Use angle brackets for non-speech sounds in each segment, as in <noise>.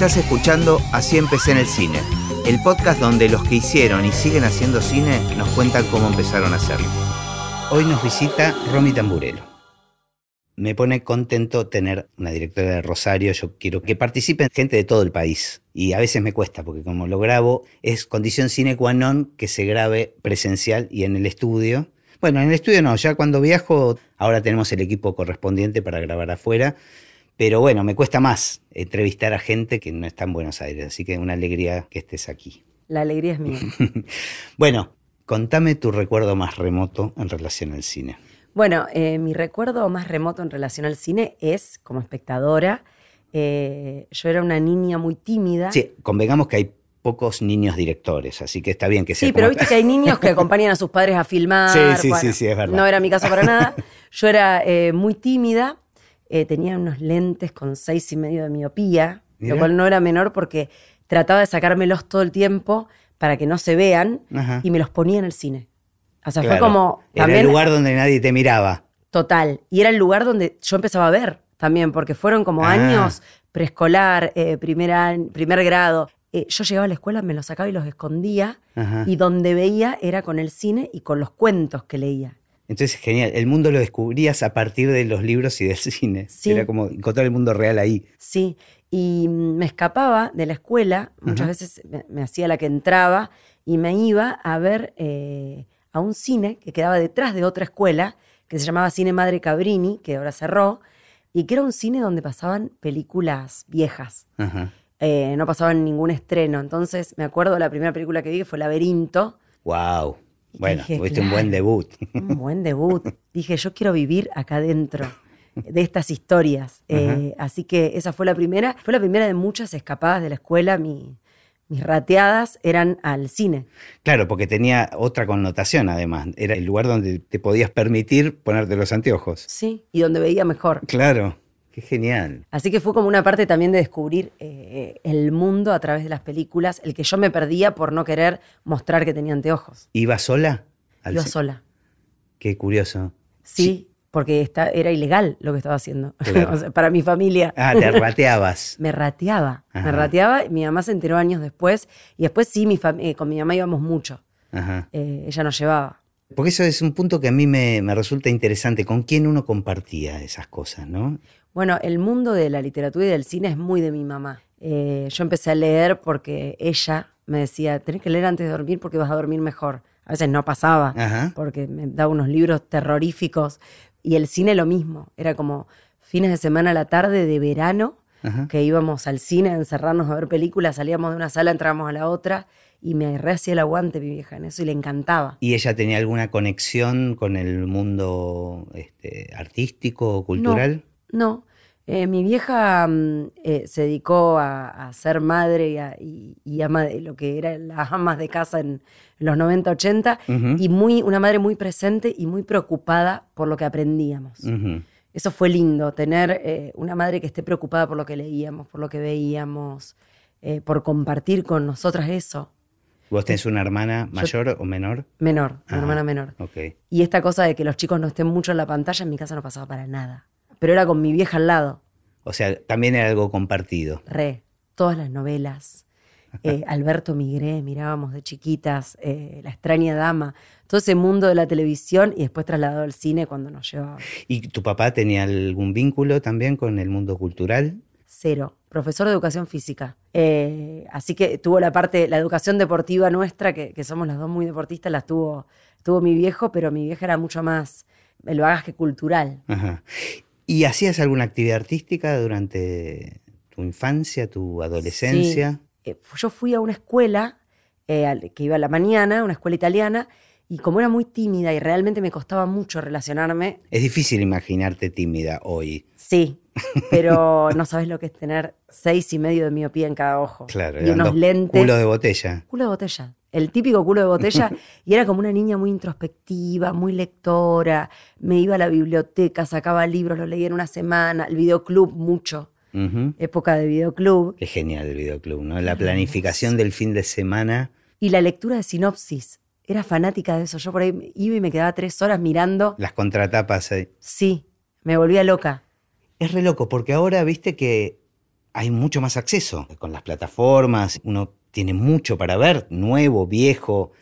Estás escuchando Así empecé en el cine, el podcast donde los que hicieron y siguen haciendo cine nos cuentan cómo empezaron a hacerlo. Hoy nos visita Romy Tamburelo. Me pone contento tener una directora de Rosario. Yo quiero que participen gente de todo el país. Y a veces me cuesta, porque como lo grabo, es condición sine qua non que se grabe presencial y en el estudio. Bueno, en el estudio no, ya cuando viajo, ahora tenemos el equipo correspondiente para grabar afuera. Pero bueno, me cuesta más entrevistar a gente que no está en Buenos Aires, así que una alegría que estés aquí. La alegría es mía. <laughs> bueno, contame tu recuerdo más remoto en relación al cine. Bueno, eh, mi recuerdo más remoto en relación al cine es como espectadora. Eh, yo era una niña muy tímida. Sí, convengamos que hay pocos niños directores, así que está bien que sea. Sí, pero viste que hay niños que <laughs> acompañan a sus padres a filmar. Sí, sí, sí, sí, es verdad. No era mi caso para nada. Yo era eh, muy tímida eh, tenía unos lentes con seis y medio de miopía, lo cual no era menor porque trataba de sacármelos todo el tiempo para que no se vean y me los ponía en el cine. O sea, fue como... era el lugar donde nadie te miraba. Total. Y era el lugar donde yo empezaba a ver también, porque fueron como ah. años preescolar, eh, primer, grado. Eh, yo llegaba a la escuela, me los sacaba y los escondía, y donde veía era con el cine y con los cuentos que leía. Entonces, genial. El mundo lo descubrías a partir de los libros y del <laughs> cine. Era como encontrar el mundo real ahí. Sí. Y me escapaba de la escuela, muchas veces me, hacía la que entraba y me iba a ver eh, a un cine que quedaba detrás de otra escuela, que se llamaba Cine Madre Cabrini, que ahora cerró, y que era un cine donde pasaban películas viejas. Eh, no pasaban ningún estreno. Entonces, me acuerdo la primera película que vi, que fue Laberinto. ¡Wow! Bueno, tuviste un buen debut. Un <laughs> buen debut. dije, yo quiero vivir acá adentro de estas historias. Eh, así que esa fue la primera. Fue la primera de muchas escapadas de la escuela. mis rateadas eran al cine. Claro, porque tenía otra connotación además. Era el lugar donde te podías permitir ponerte los anteojos. Sí, y donde veía mejor. Claro. Qué genial. Así que fue como una parte también de descubrir eh, el mundo a través de las películas, el que yo me perdía por no querer mostrar que tenía anteojos. ¿Iba sola? Iba sola. Qué curioso. Sí, porque era ilegal lo que estaba haciendo. <laughs> para mi familia. Ah, te rateabas. <laughs> me rateaba. Me rateaba. Mi mamá se enteró años después. Y después sí, mi eh, con mi mamá íbamos mucho. Eh, ella nos llevaba. Porque eso es un punto que a mí me, me resulta interesante. ¿Con quién uno compartía esas cosas, no? Bueno, el mundo de la literatura y del cine es muy de mi mamá. Eh, yo empecé a leer porque ella me decía, tenés que leer antes de dormir porque vas a dormir mejor. A veces no pasaba, porque me daba unos libros terroríficos. Y el cine lo mismo. Era como fines de semana a la tarde de verano, que íbamos al cine a encerrarnos a ver películas, salíamos de una sala, entrábamos a la otra y me re hacía el aguante mi vieja en eso y le encantaba. ¿Y ella tenía alguna conexión con el mundo este, artístico o cultural? No, eh, mi vieja mm, eh, se dedicó a, ser madre y, ama de lo que eran las amas de casa en, los 90, 80, y muy, una madre muy presente y muy preocupada por lo que aprendíamos. Eso fue lindo, tener eh, una madre que esté preocupada por lo que leíamos, por lo que veíamos, por compartir con nosotras eso. ¿Vos tenés una hermana mayor o menor? Menor, una hermana menor. Y esta cosa de que los chicos no estén mucho en la pantalla en mi casa no pasaba para nada pero era con mi vieja al lado. O sea, también era algo compartido. Re, todas las novelas. Eh, <laughs> Alberto Migré, mirábamos de chiquitas, eh, La extraña dama, todo ese mundo de la televisión y después trasladado al cine cuando nos llevaba. ¿Y tu papá tenía algún vínculo también con el mundo cultural? Cero, profesor de educación física. Eh, así que tuvo la parte, la educación deportiva nuestra, que, que somos las dos muy deportistas, la tuvo, tuvo mi viejo, pero mi vieja era mucho más el bagaje cultural. Ajá. ¿Y hacías alguna actividad artística durante tu infancia, tu adolescencia? Sí. Eh, yo fui a una escuela eh, que iba a la mañana, una escuela italiana, y como era muy tímida y realmente me costaba mucho relacionarme. Es difícil imaginarte tímida hoy. Sí, pero no sabes lo que es tener seis y medio de miopía en cada ojo. Claro, y unos lentes. Culo de botella. Culo de botella el típico culo de botella, <laughs> y era como una niña muy introspectiva, muy lectora, me iba a la biblioteca, sacaba libros, los leía en una semana, el videoclub mucho, época de videoclub. Qué genial el videoclub, ¿no? La planificación del fin de semana. Y la lectura de sinopsis, era fanática de eso, yo por ahí iba y me quedaba tres horas mirando. Las contratapas ahí. Sí, me volvía loca. Es re loco, porque ahora viste que hay mucho más acceso con las plataformas, uno tiene mucho para ver, nuevo, viejo.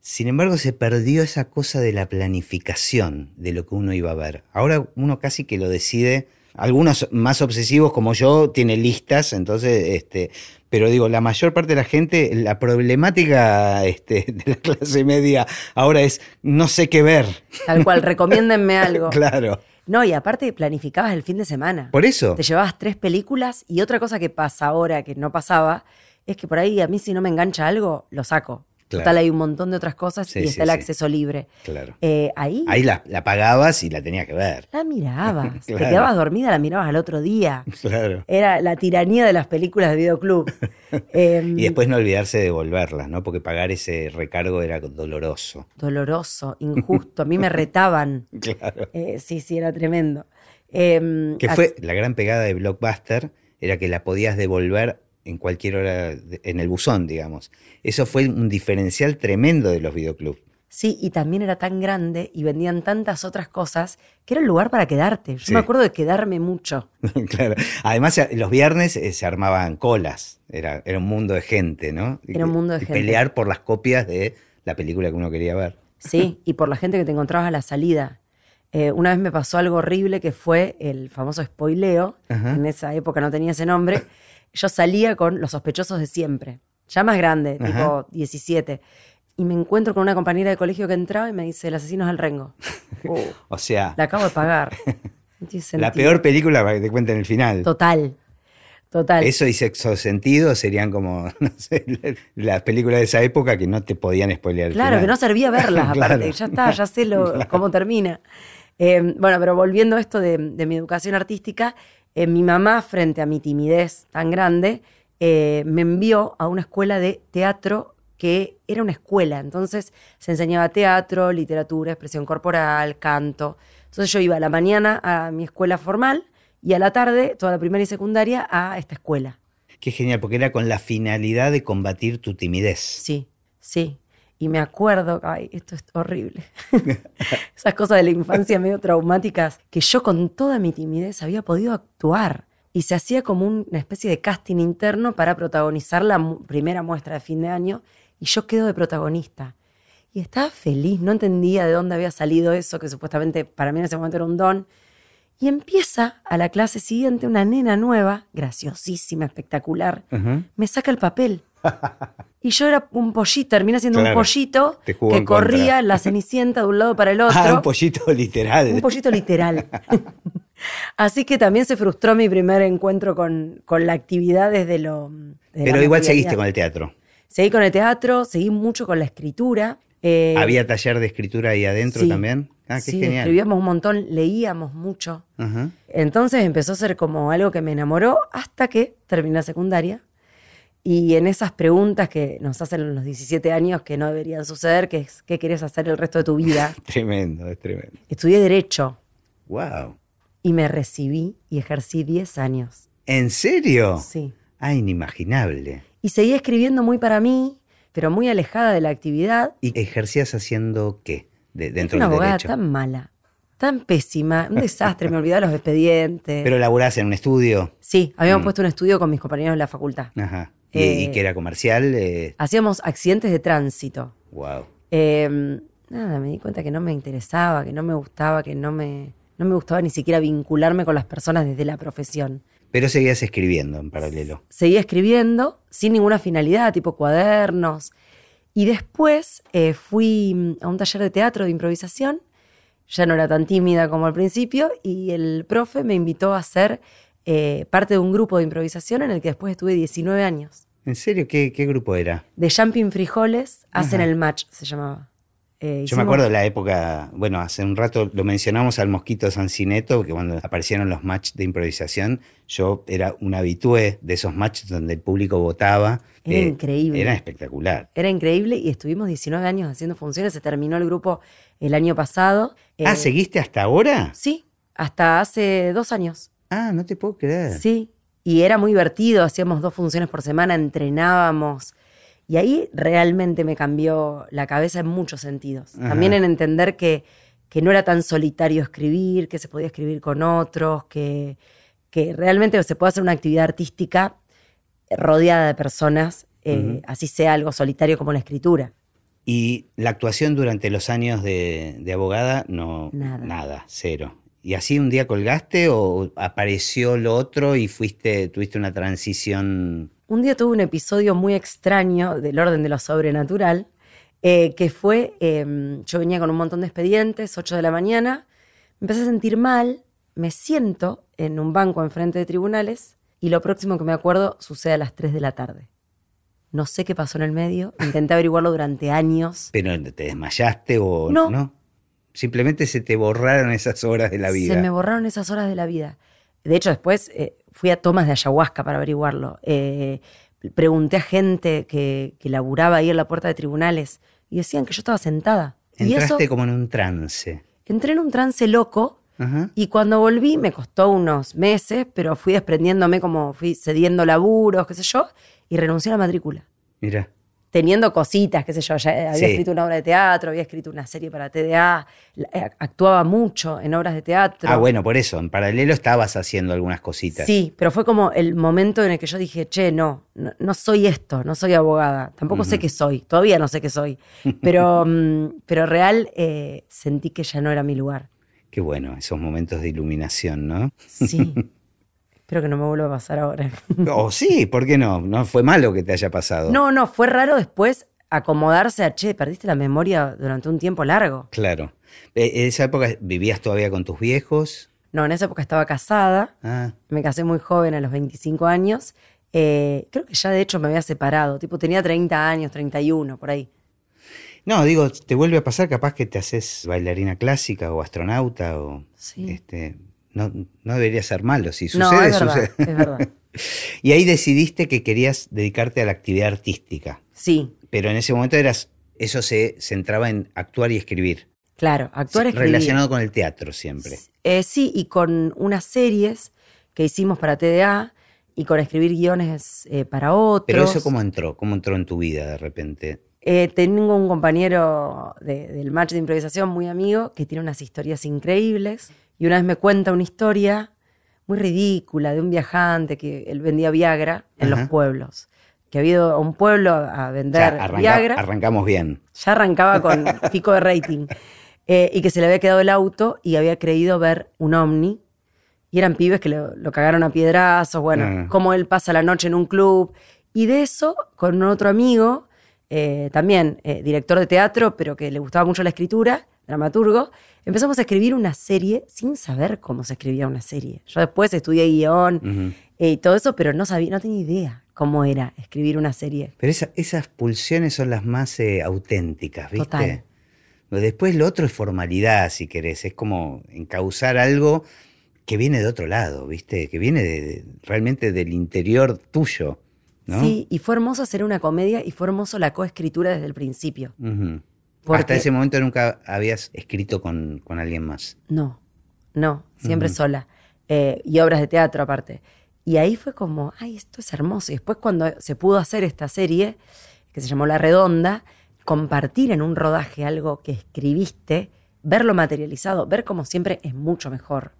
Sin embargo, se perdió esa cosa de la planificación de lo que uno iba a ver. Ahora uno casi que lo decide. Algunos más obsesivos como yo tienen listas, entonces, este, pero digo, la mayor parte de la gente, la problemática este, <laughs> de la clase media ahora es no sé qué ver. Tal cual, <laughs> recomiéndenme algo. claro. No, y aparte planificabas el fin de semana. Por eso. Te llevabas tres películas y otra cosa que pasa ahora que no pasaba es que por ahí a mí si no me engancha algo, lo saco. Total, hay un montón de otras cosas y está el acceso libre. Claro. Eh, ahí. Ahí la, pagabas y la tenías que ver. La mirabas. <laughs> Te quedabas dormida, la mirabas al otro día. Claro. Era la tiranía de las películas de videoclub. <laughs> Em, y después no olvidarse de devolverlas, ¿no? Porque pagar ese recargo era doloroso. Doloroso, injusto. A mí me <laughs> retaban. claro. Eh, sí, sí, era tremendo. Eh, que fue la gran pegada de Blockbuster, era que la podías devolver en cualquier hora en el buzón, digamos. Eso fue un diferencial tremendo de los videoclubs. Sí, y también era tan grande y vendían tantas otras cosas que era el lugar para quedarte. Yo me acuerdo de quedarme mucho. <laughs> claro. Además, los viernes eh, se armaban colas. Era, era un mundo de gente, ¿no? Era un mundo de gente. Pelear por las copias de la película que uno quería ver. Sí, <laughs> y por la gente que te encontrabas a la salida. Eh, una vez me pasó algo horrible que fue el famoso spoileo. En esa época no tenía ese nombre. <laughs> yo salía con los sospechosos de siempre, ya más grande, tipo 17. Y me encuentro con una compañera de colegio que entraba y me dice, el asesino es el Rengo. <laughs> o sea... La acabo de pagar. <laughs> la peor película para que te cuenten el final. Total. Total. Eso y sexo sentido serían como, <laughs> no sé, las películas de esa época que no te podían spoilear. Claro, que no servía verlas, aparte. Ya está, ya sé lo, cómo termina. Eh, bueno, pero volviendo a esto de, de mi educación artística, eh, mi mamá, frente a mi timidez tan grande, eh, me envió a una escuela de teatro que era una escuela. Entonces se enseñaba teatro, literatura, expresión corporal, canto. Entonces yo iba a la mañana a mi escuela formal y a la tarde, toda la primaria y secundaria, a esta escuela. Qué genial, porque era con la finalidad de combatir tu timidez. Sí, sí. Y me acuerdo, ay, esto es horrible. <laughs> Esas cosas de la infancia medio traumáticas, que yo con toda mi timidez había podido actuar. Y se hacía como una especie de casting interno para protagonizar la primera muestra de fin de año. Y yo quedo de protagonista. Y estaba feliz, no entendía de dónde había salido eso, que supuestamente para mí en ese momento era un don. Y empieza a la clase siguiente una nena nueva, graciosísima, espectacular. Me saca el papel <laughs> y yo era un pollito, terminé siendo un pollito que corría la <laughs> cenicienta de un lado para el otro. Ah, un pollito literal. Un pollito literal. <laughs> Así que también se frustró mi primer encuentro con, con la actividad desde lo. Pero igual seguiste con el teatro. Seguí con el teatro, seguí mucho con la escritura. Eh, ¿Había taller de escritura ahí adentro también? Ah, qué sí, escribíamos un montón, leíamos mucho. Entonces empezó a ser como algo que me enamoró hasta que terminé la secundaria y en esas preguntas que nos hacen en los 17 años que no deberían suceder, que es ¿qué querés hacer el resto de tu vida? <laughs> tremendo, es tremendo. Estudié Derecho. Wow. Y me recibí y ejercí 10 años. ¿En serio? Sí. Ah, inimaginable. Y seguí escribiendo muy para mí, pero muy alejada de la actividad. ¿Y ejercías haciendo qué? De, dentro una abogada tan mala, tan pésima, un desastre, me olvidaba los expedientes. <laughs> ¿Pero laburás en un estudio? Sí, habíamos mm. puesto un estudio con mis compañeros de la facultad. Ajá. ¿Y, eh, que era comercial? Eh. Hacíamos accidentes de tránsito. Wow. Em, nada, me di cuenta que no me interesaba, que no me gustaba, que no me, no me gustaba ni siquiera vincularme con las personas desde la profesión. Pero seguías escribiendo en paralelo. Seguía escribiendo sin ninguna finalidad, tipo cuadernos. Y después eh, fui a un taller de teatro de improvisación. Ya no era tan tímida como al principio y el profe me invitó a hacer eh, parte de un grupo de improvisación en el que después estuve 19 años. ¿En serio? ¿Qué, grupo era? De Jumping Frijoles, hacen el match, se llamaba. Eh, Yo me acuerdo de la época, bueno, hace un rato lo mencionamos al Mosquito Sancineto, que cuando aparecieron los matches de improvisación, yo era un habitué de esos matches donde el público votaba. Era eh, increíble. Era espectacular. Era increíble y estuvimos 19 años haciendo funciones, se terminó el grupo el año pasado. ah, ¿seguiste hasta ahora? Sí, hasta hace dos años. Ah, no te puedo creer. Sí, y era muy divertido, hacíamos dos funciones por semana, entrenábamos. Y ahí realmente me cambió la cabeza en muchos sentidos. También en entender que, que, no era tan solitario escribir, que se podía escribir con otros, que, que realmente se puede hacer una actividad artística rodeada de personas, eh, así sea algo solitario como la escritura. Y la actuación durante los años de, abogada, no, nada. nada, cero. ¿Y así un día colgaste o apareció lo otro y fuiste, tuviste una transición? Un día tuve un episodio muy extraño del orden de lo sobrenatural, eh, que fue, em, yo venía con un montón de expedientes, 8 de la mañana, me empecé a sentir mal, me siento en un banco enfrente de tribunales y lo próximo que me acuerdo sucede a las 3 de la tarde. No sé qué pasó en el medio, intenté averiguarlo durante años. ¿Pero te desmayaste o no? Simplemente se te borraron esas horas de la vida. Se me borraron esas horas de la vida. De hecho, después eh, fui a tomas de ayahuasca para averiguarlo. Eh, pregunté a gente que, que laburaba ahí en la puerta de tribunales y decían que yo estaba sentada. Entraste como en un trance. Entré en un trance loco y cuando volví me costó unos meses, pero fui desprendiéndome como fui cediendo laburos, qué sé yo, y renuncié a la matrícula. Mira. Teniendo cositas, qué sé yo, ya había escrito una obra de teatro, había escrito una serie para TDA, eh, actuaba mucho en obras de teatro. Ah, bueno, por eso, en paralelo estabas haciendo algunas cositas. Sí, pero fue como el momento en el que yo dije, che, no, no, soy esto, no soy abogada, tampoco sé qué soy, todavía no sé qué soy, <laughs> pero, mm, pero real eh, sentí que ya no era mi lugar. Qué bueno, esos momentos de iluminación, ¿no? Sí. <laughs> Espero que no me vuelva a pasar ahora. <laughs> O sí, ¿por qué no? No fue malo que te haya pasado. No, no, fue raro después acomodarse a, che, perdiste la memoria durante un tiempo largo. Claro. Eh, ¿En esa época vivías todavía con tus viejos? No, en esa época estaba casada. Ah. Me casé muy joven, a los 25 años. Eh, creo que ya de hecho me había separado. Tipo, tenía 30 años, 31, por ahí. No, digo, te vuelve a pasar capaz que te haces bailarina clásica o astronauta o sí. este, no, no debería ser malo. Si sucede, es sucede. es verdad. <laughs> y ahí decidiste que querías dedicarte a la actividad artística. Sí. Pero en ese momento eras, eso se centraba en actuar y escribir. Claro, actuar y escribir. Relacionado con el teatro siempre. Eh, sí, y con unas series que hicimos para TDA y con escribir guiones eh, para otros. Pero eso cómo entró, cómo entró en tu vida de repente. Eh, tengo un compañero del match de improvisación muy amigo que tiene unas historias increíbles y una vez me cuenta una historia muy ridícula de un viajante que él vendía Viagra en los pueblos. Que había ido a un pueblo a vender Viagra. Arrancamos bien. Ya arrancaba con <laughs> pico de rating. Eh, y que se le había quedado el auto y había creído ver un ovni. Y eran pibes que lo, cagaron a piedrazos. Bueno, ah. como él pasa la noche en un club. Y de eso, con otro amigo, eh, también eh, director de teatro, pero que le gustaba mucho la escritura, dramaturgo, empezamos a escribir una serie sin saber cómo se escribía una serie. Yo después estudié guion eh, y todo eso, pero no sabía, no tenía idea cómo era escribir una serie. Pero esas pulsiones son las más auténticas, ¿viste? Total. Después lo otro es formalidad, si querés, es como encauzar algo que viene de otro lado, ¿viste? Que viene realmente del interior tuyo. Sí, y fue hermoso hacer una comedia y fue hermoso la coescritura desde el principio. Hasta ese momento nunca habías escrito con, alguien más. No, no, siempre sola. Eh, y obras de teatro aparte. Y ahí fue como, ay, esto es hermoso. Y después cuando se pudo hacer esta serie, que se llamó La Redonda, compartir en un rodaje algo que escribiste, verlo materializado, ver como siempre es mucho mejor.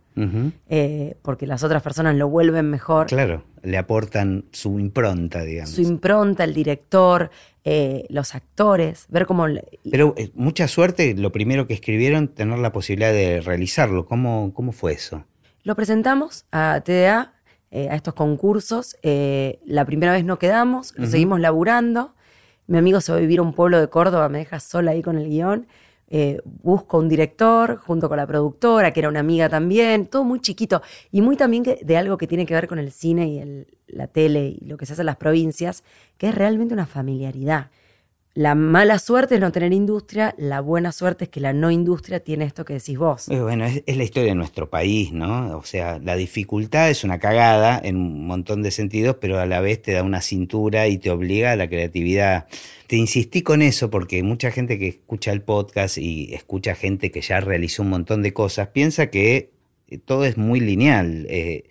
Eh, porque las otras personas lo vuelven mejor. Claro, le aportan su impronta, digamos. Su impronta, el director, eh, los actores, ver cómo... Pero eh, mucha suerte, lo primero que escribieron, tener la posibilidad de realizarlo. ¿Cómo, cómo fue eso? Lo presentamos a TDA, a estos concursos. la primera vez no quedamos, lo seguimos laburando. Mi amigo se va a vivir a un pueblo de Córdoba, me deja sola ahí con el guion. Eh, busco un director junto con la productora, que era una amiga también, todo muy chiquito y muy también de algo que tiene que ver con el cine y la tele y lo que se hace en las provincias, que es realmente una familiaridad. La mala suerte es no tener industria, la buena suerte es que la no industria tiene esto que decís vos. Bueno, es, la historia de nuestro país, ¿no? O sea, la dificultad es una cagada en un montón de sentidos, pero a la vez te da una cintura y te obliga a la creatividad. Te insistí con eso porque mucha gente que escucha el podcast y escucha gente que ya realizó un montón de cosas piensa que eh, todo es muy lineal. Eh,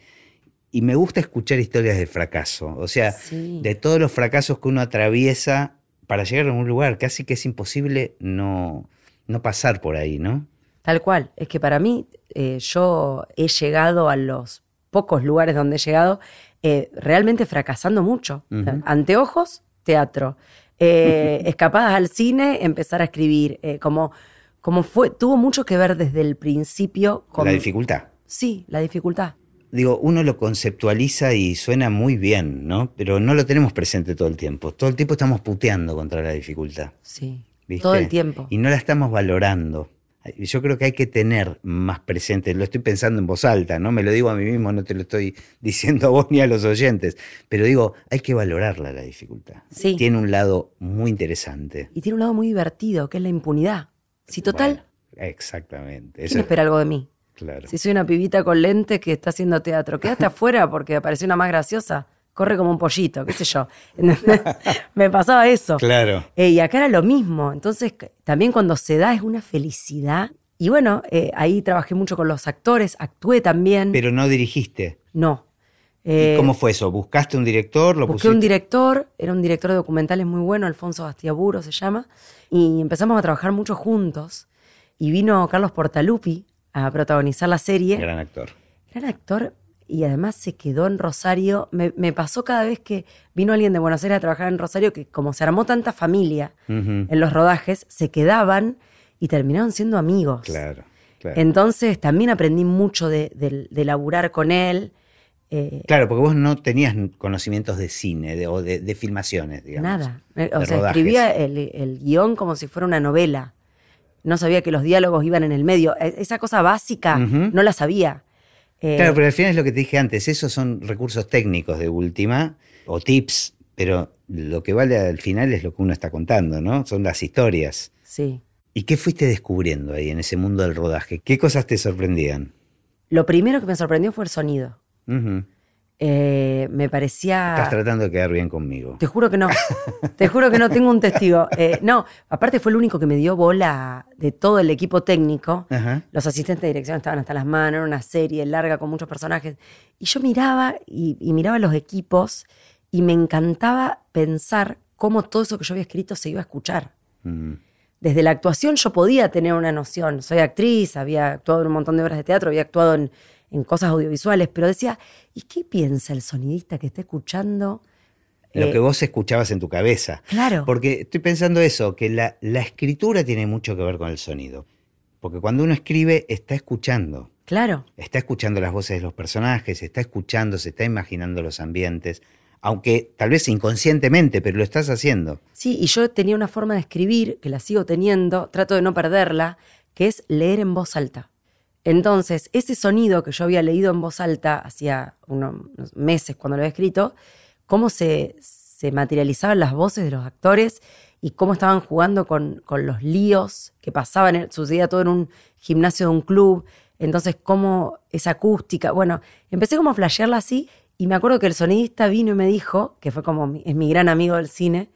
y me gusta escuchar historias de fracaso. O sea, de todos los fracasos que uno atraviesa para llegar a un lugar casi que es imposible no, no pasar por ahí, ¿no? Tal cual. Es que para mí, eh, yo he llegado a los pocos lugares donde he llegado, eh, realmente fracasando mucho. Anteojos, teatro. Eh, <laughs> escapadas al cine, empezar a escribir. Como, como fue, tuvo mucho que ver desde el principio con. La dificultad. Sí, la dificultad. Digo, uno lo conceptualiza y suena muy bien, ¿no? Pero no lo tenemos presente todo el tiempo. Todo el tiempo estamos puteando contra la dificultad. Sí. Todo el tiempo. Y no la estamos valorando. Yo creo que hay que tener más presente, lo estoy pensando en voz alta, ¿no? Me lo digo a mí mismo, no te lo estoy <laughs> diciendo a vos ni a los oyentes, pero digo, hay que valorarla la dificultad. Sí. Tiene un lado muy interesante. Y tiene un lado muy divertido, que es la impunidad. Si total... exactamente. ¿Quién espera algo de mí? Claro. Si soy una pibita con lentes que está haciendo teatro, quédate <laughs> afuera porque apareció una más graciosa corre como un pollito, qué sé yo. <laughs> me pasaba eso. Claro. Eh, y acá era lo mismo. Entonces, también cuando se da es una felicidad. Y bueno, eh, ahí trabajé mucho con los actores, actué también. Pero no dirigiste. No. ¿Y eh, cómo fue eso? ¿Buscaste un director? ¿Lo busqué un director, era un director de documentales muy bueno, Alfonso Bastiaburo se llama, y empezamos a trabajar mucho juntos. Y vino Carlos Portalupi a protagonizar la serie. Gran actor. Gran actor, y además se quedó en Rosario. Me, pasó cada vez que vino alguien de Buenos Aires a trabajar en Rosario que como se armó tanta familia en los rodajes, se quedaban y terminaron siendo amigos. Claro. Entonces también aprendí mucho de, laburar con él. Eh, claro, porque vos no tenías conocimientos de cine o de, filmaciones, digamos. Nada. O sea, escribía el, guion como si fuera una novela. No sabía que los diálogos iban en el medio. E, esa cosa básica no la sabía. Eh, claro, pero al final es lo que te dije antes, esos son recursos técnicos de última o tips, pero lo que vale al final es lo que uno está contando, ¿no? Son las historias. Sí. ¿Y qué fuiste descubriendo ahí en ese mundo del rodaje? ¿Qué cosas te sorprendían? Lo primero que me sorprendió fue el sonido. Eh, me parecía. Estás tratando de quedar bien conmigo. Te juro que no. Te juro que no tengo un testigo. Eh, no, aparte fue el único que me dio bola de todo el equipo técnico. Los asistentes de dirección estaban hasta las manos, era una serie larga con muchos personajes. Y yo miraba y, miraba los equipos y me encantaba pensar cómo todo eso que yo había escrito se iba a escuchar. Mm. Desde la actuación yo podía tener una noción. Soy actriz, había actuado en un montón de obras de teatro, había actuado en en cosas audiovisuales, pero decía, ¿y qué piensa el sonidista que está escuchando? Lo eh, que vos escuchabas en tu cabeza. Claro. Porque estoy pensando eso, que la, la escritura tiene mucho que ver con el sonido. Porque cuando uno escribe, está escuchando. Claro. Está escuchando las voces de los personajes, está escuchando, se está imaginando los ambientes, aunque tal vez inconscientemente, pero lo estás haciendo. Sí, y yo tenía una forma de escribir, que la sigo teniendo, trato de no perderla, que es leer en voz alta. Entonces, ese sonido que yo había leído en voz alta hacía unos meses cuando lo había escrito, cómo se, materializaban las voces de los actores y cómo estaban jugando con, los líos que pasaban, sucedía todo en un gimnasio de un club, entonces cómo esa acústica, bueno, empecé como a flashearla así y me acuerdo que el sonidista vino y me dijo, que fue como es mi gran amigo del cine,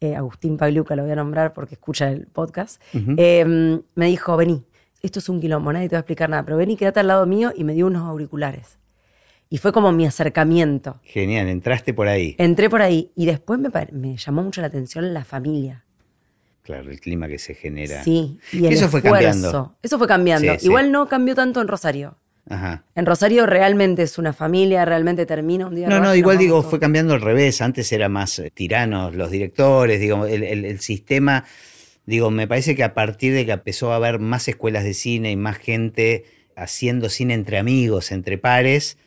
eh, Agustín Pagliuca lo voy a nombrar porque escucha el podcast, em, me dijo, vení, esto es un quilombo, nadie te va a explicar nada, pero ven y quédate al lado mío y me dio unos auriculares. Y fue como mi acercamiento. Genial, entraste por ahí. Entré por ahí y después me, llamó mucho la atención la familia. Claro, el clima que se genera. Sí, y eso fue cambiando. Eso fue cambiando. Igual no cambió tanto en Rosario. Ajá. En Rosario realmente es una familia, realmente termina un día. No, no, igual digo, fue cambiando al revés. Antes era más eh, tiranos los directores, digo, el sistema Digo, me parece que a partir de que empezó a haber más escuelas de cine y más gente haciendo cine entre amigos, entre pares,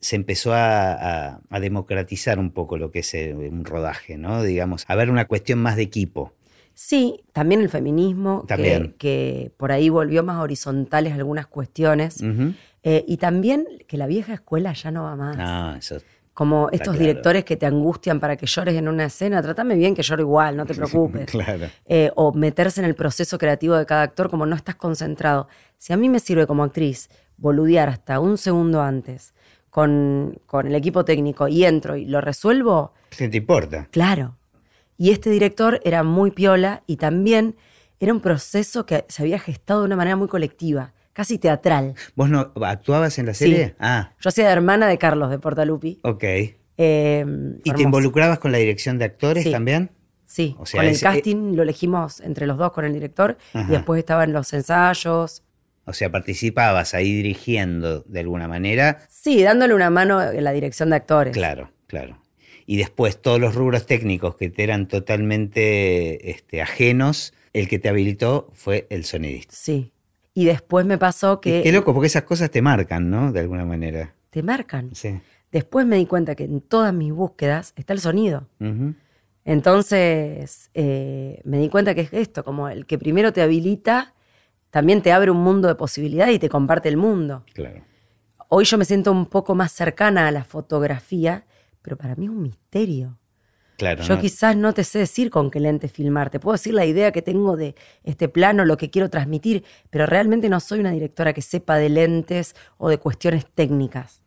se empezó a, democratizar un poco lo que es eh, un rodaje, ¿no? Digamos, a ver una cuestión más de equipo. Sí, también el feminismo, Que, por ahí volvió más horizontales algunas cuestiones. Eh, y también que la vieja escuela ya no va más. Ah, eso como estos directores que te angustian para que llores en una escena, trátame bien que lloro igual, no te <laughs> preocupes. claro. Eh, o meterse en el proceso creativo de cada actor como no estás concentrado. Si a mí me sirve como actriz boludear hasta un segundo antes con, con el equipo técnico y entro y lo resuelvo. ¿Qué te importa? Claro. Y este director era muy piola y también era un proceso que se había gestado de una manera muy colectiva casi teatral. ¿Vos no actuabas en la serie? Ah. Yo hacía de hermana de Carlos de Portalupi. Ok. Em, ¿Y te involucrabas con la dirección de actores también? Sí, con el casting lo elegimos entre los dos con el director y después estaban los ensayos. O sea, participabas ahí dirigiendo de alguna manera. Sí, dándole una mano en la dirección de actores. Claro, claro. Y después todos los rubros técnicos que te eran totalmente este, ajenos, el que te habilitó fue el sonidista. Sí. Y después me pasó que... qué loco, porque esas cosas te marcan, ¿no? De alguna manera. Te marcan. Sí. Después me di cuenta que en todas mis búsquedas está el sonido. Entonces eh, me di cuenta que es esto, como el que primero te habilita, también te abre un mundo de posibilidades y te comparte el mundo. Claro. Hoy yo me siento un poco más cercana a la fotografía, pero para mí es un misterio. Claro, yo quizás no te sé decir con qué lente filmar, te puedo decir la idea que tengo de este plano, lo que quiero transmitir, pero realmente no soy una directora que sepa de lentes o de cuestiones técnicas.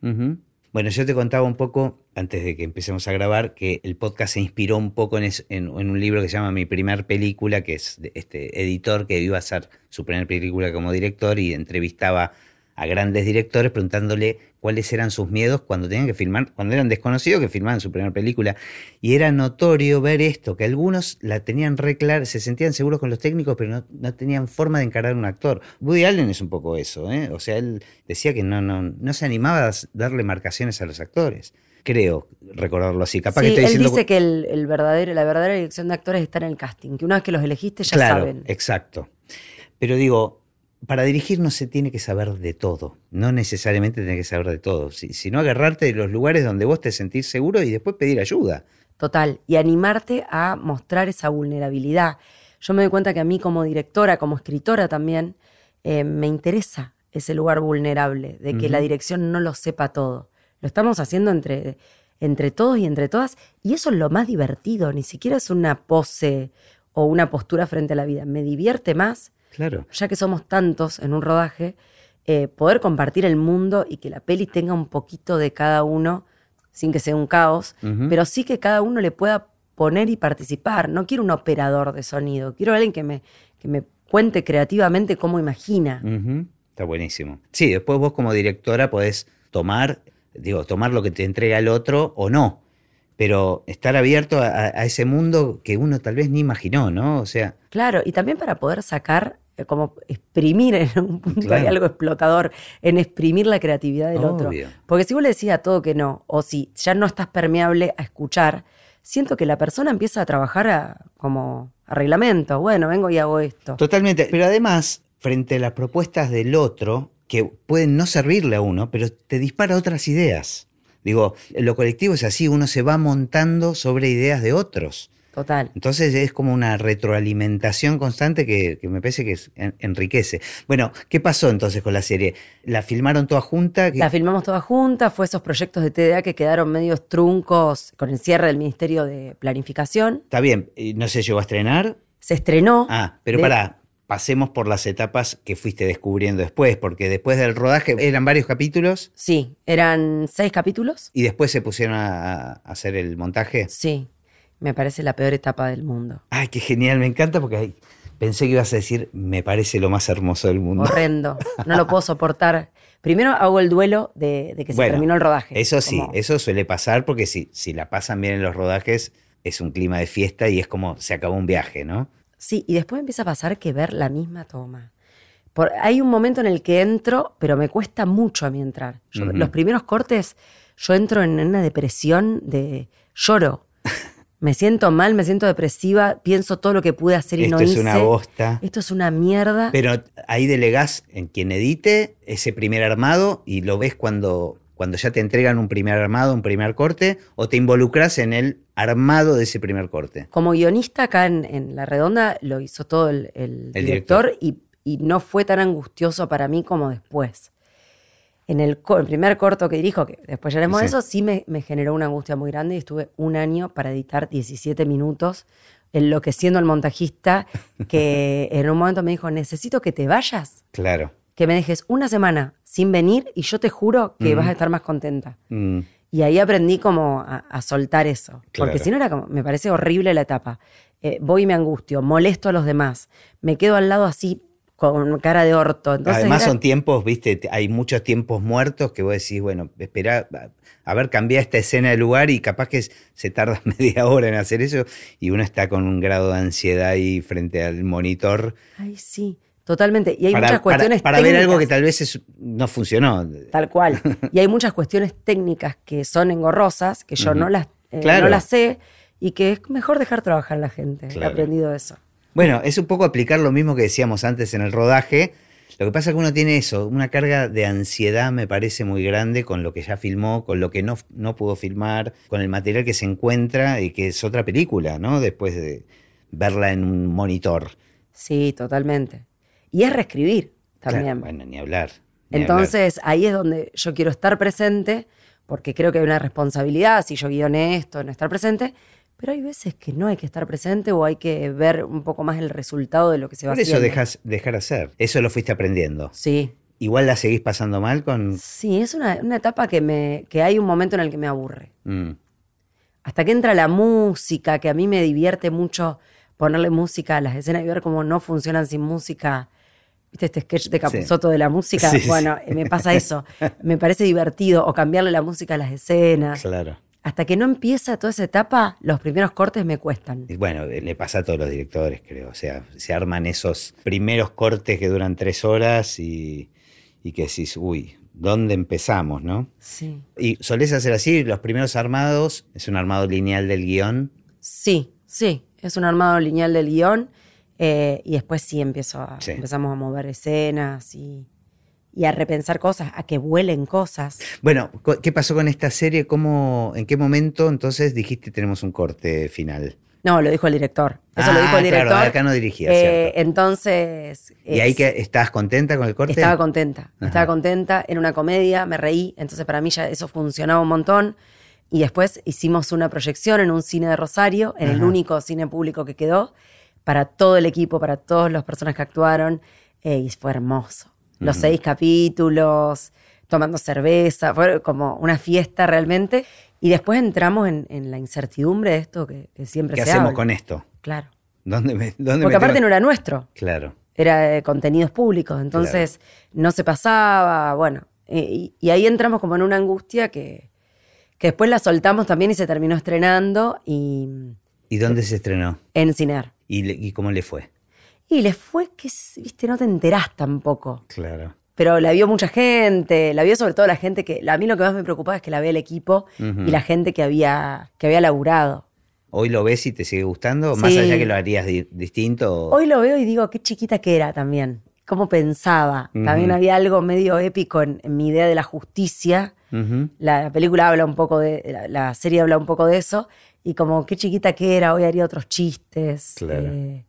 Bueno, yo te contaba un poco, antes de que empecemos a grabar, que el podcast se inspiró un poco en, un libro que se llama Mi primer película, que es de este editor que iba a hacer su primera película como director y entrevistaba a grandes directores preguntándole cuáles eran sus miedos cuando tenían que filmar, cuando eran desconocidos que filmaban su primera película. Y era notorio ver esto, que algunos la tenían re clara, se sentían seguros con los técnicos, pero no, tenían forma de encarar un actor. Woody Allen es un poco eso, ¿eh? o sea, él decía que no, no, no se animaba a darle marcaciones a los actores. Creo recordarlo así. Capaz que él dice que el, verdadero, la verdadera dirección de actores está en el casting, que una vez que los elegiste ya claro, saben. Exacto. Pero digo, para dirigir no se tiene que saber de todo, no necesariamente tiene que saber de todo, sino agarrarte de los lugares donde vos te sentís seguro y después pedir ayuda. Total, y animarte a mostrar esa vulnerabilidad. Yo me doy cuenta que a mí como directora, como escritora también, eh, me interesa ese lugar vulnerable, de que la dirección no lo sepa todo. Lo estamos haciendo entre, entre todos y entre todas, y eso es lo más divertido, ni siquiera es una pose o una postura frente a la vida. Me divierte más Claro. Ya que somos tantos en un rodaje, eh, poder compartir el mundo y que la peli tenga un poquito de cada uno, sin que sea un caos, pero sí que cada uno le pueda poner y participar. No quiero un operador de sonido, quiero alguien que me, que me cuente creativamente cómo imagina. Está buenísimo. Sí, después vos como directora podés tomar, digo, tomar lo que te entrega el otro o no, pero estar abierto a, a, ese mundo que uno tal vez ni imaginó, ¿no? O sea. Claro, y también para poder sacar como exprimir en un punto hay algo explotador en exprimir la creatividad del otro. Porque si vos le decís a todo que no, o si ya no estás permeable a escuchar, siento que la persona empieza a trabajar a, como a reglamento. Bueno, vengo y hago esto. Totalmente. Pero además, frente a las propuestas del otro, que pueden no servirle a uno, pero te dispara otras ideas. Digo, lo colectivo es así, uno se va montando sobre ideas de otros. Total. Entonces es como una retroalimentación constante que, me parece que enriquece. Bueno, ¿qué pasó entonces con la serie? ¿La filmaron toda junta? La filmamos toda junta, fue esos proyectos de TDA que quedaron medios truncos con el cierre del Ministerio de Planificación. Está bien, ¿no se llegó a estrenar? Se estrenó. Ah, pero para pasemos por las etapas que fuiste descubriendo después, porque después del rodaje eran varios capítulos. Sí, eran seis capítulos. ¿Y después se pusieron a hacer el montaje? Sí me parece la peor etapa del mundo. Ay, qué genial, me encanta porque pensé que ibas a decir, me parece lo más hermoso del mundo. Horrendo, no lo puedo soportar. Primero hago el duelo de, que se terminó el rodaje. Eso sí, eso suele pasar porque si, si la pasan bien en los rodajes, es un clima de fiesta y es como se acabó un viaje, ¿no? Sí, y después empieza a pasar que ver la misma toma. Por, hay un momento en el que entro, pero me cuesta mucho a mí entrar. Los primeros cortes, yo entro en una depresión de lloro me siento mal, me siento depresiva, pienso todo lo que pude hacer y no hice. Esto es una bosta. Esto es una mierda. Pero ahí delegás en quien edite ese primer armado y lo ves cuando, cuando ya te entregan un primer armado, un primer corte, o te involucras en el armado de ese primer corte. Como guionista acá en, La Redonda lo hizo todo el, director, Y, y no fue tan angustioso para mí como después en el, primer corto que dirijo, que después ya sí. eso, sí me, generó una angustia muy grande y estuve un año para editar 17 minutos, enloqueciendo al montajista, que <laughs> en un momento me dijo, necesito que te vayas. Claro. Que me dejes una semana sin venir y yo te juro que vas a estar más contenta. Mm. Y ahí aprendí como a, soltar eso. Porque si no era como, me parece horrible la etapa. Eh, voy y me angustio, molesto a los demás, me quedo al lado así con cara de orto. Además son tiempos, viste, hay muchos tiempos muertos que vos decís, bueno, espera, a ver, cambia esta escena de lugar y capaz que se tarda <laughs> media hora en hacer eso y uno está con un grado de ansiedad ahí frente al monitor. Ay, sí, Totalmente. Y hay muchas cuestiones para, para ver algo que tal vez no funcionó. Tal cual. <laughs> Y hay muchas cuestiones técnicas que son engorrosas, que yo no, las, eh, no las sé y que es mejor dejar trabajar a la gente. He aprendido eso. Bueno, es un poco aplicar lo mismo que decíamos antes en el rodaje. Lo que pasa es que uno tiene eso, una carga de ansiedad me parece muy grande con lo que ya filmó, con lo que no, no pudo filmar, con el material que se encuentra y que es otra película, ¿no? Después de verla en un monitor. Sí, totalmente. Y es reescribir también. bueno, ni hablar. Entonces ahí es donde yo quiero estar presente, porque creo que hay una responsabilidad, si yo guioné esto, en estar presente, pero hay veces que no hay que estar presente o hay que ver un poco más el resultado de lo que se va Por haciendo. eso dejas dejar hacer. Eso lo fuiste aprendiendo. Sí. Igual la seguís pasando mal con. Sí, es una, etapa que me. que hay un momento en el que me aburre. Mm. Hasta que entra la música, que a mí me divierte mucho ponerle música a las escenas y ver cómo no funcionan sin música. ¿Viste este sketch de Capuzoto de la música? <laughs> bueno, me pasa eso. me parece divertido. O cambiarle la música a las escenas. Claro hasta que no empieza toda esa etapa, los primeros cortes me cuestan. Bueno, le pasa a todos los directores, creo. O sea, se arman esos primeros cortes que duran tres horas y, que decís, uy, ¿dónde empezamos, no? Sí. ¿Y solés hacer así? ¿Los primeros armados es un armado lineal del guion? Sí, sí, es un armado lineal del guion. Eh, y después sí, empiezo a, empezamos a mover escenas y y a repensar cosas, a que vuelen cosas. Bueno, ¿qué pasó con esta serie? ¿Cómo, ¿En qué momento entonces dijiste tenemos un corte final? No, lo dijo el director. Eso lo dijo el ah, director. Claro, acá no dirigía, eh, Entonces. ¿Y ahí que estabas contenta con el corte? Estaba contenta. Estaba contenta. En una comedia, me reí. Entonces, para mí ya eso funcionaba un montón. Y después hicimos una proyección en un cine de Rosario, en el único cine público que quedó, para todo el equipo, para todas las personas que actuaron. Eh, y fue hermoso los seis capítulos, tomando cerveza, fue como una fiesta realmente. Y después entramos en, la incertidumbre de esto que, siempre ¿Qué se hacemos con esto? Claro. ¿Dónde me, dónde Porque aparte no era nuestro. Claro. Era de contenidos públicos, entonces no se pasaba, bueno. Y, ahí entramos como en una angustia que, que después la soltamos también y se terminó estrenando. ¿Y, ¿Y dónde se estrenó? En Ciner. ¿Y cómo le fue? Y le fue que, viste, no te enterás tampoco. Claro. Pero la vio mucha gente, la vio sobre todo la gente que. A mí lo que más me preocupaba es que la ve el equipo y la gente que había, que había laburado. ¿Hoy lo ves y te sigue gustando? Más allá que lo harías distinto. Hoy lo veo y digo, qué chiquita que era también. Cómo pensaba. También había algo medio épico en, mi idea de la justicia. la, película habla un poco de. La, serie habla un poco de eso. Y como qué chiquita que era, hoy haría otros chistes. Claro. Eh,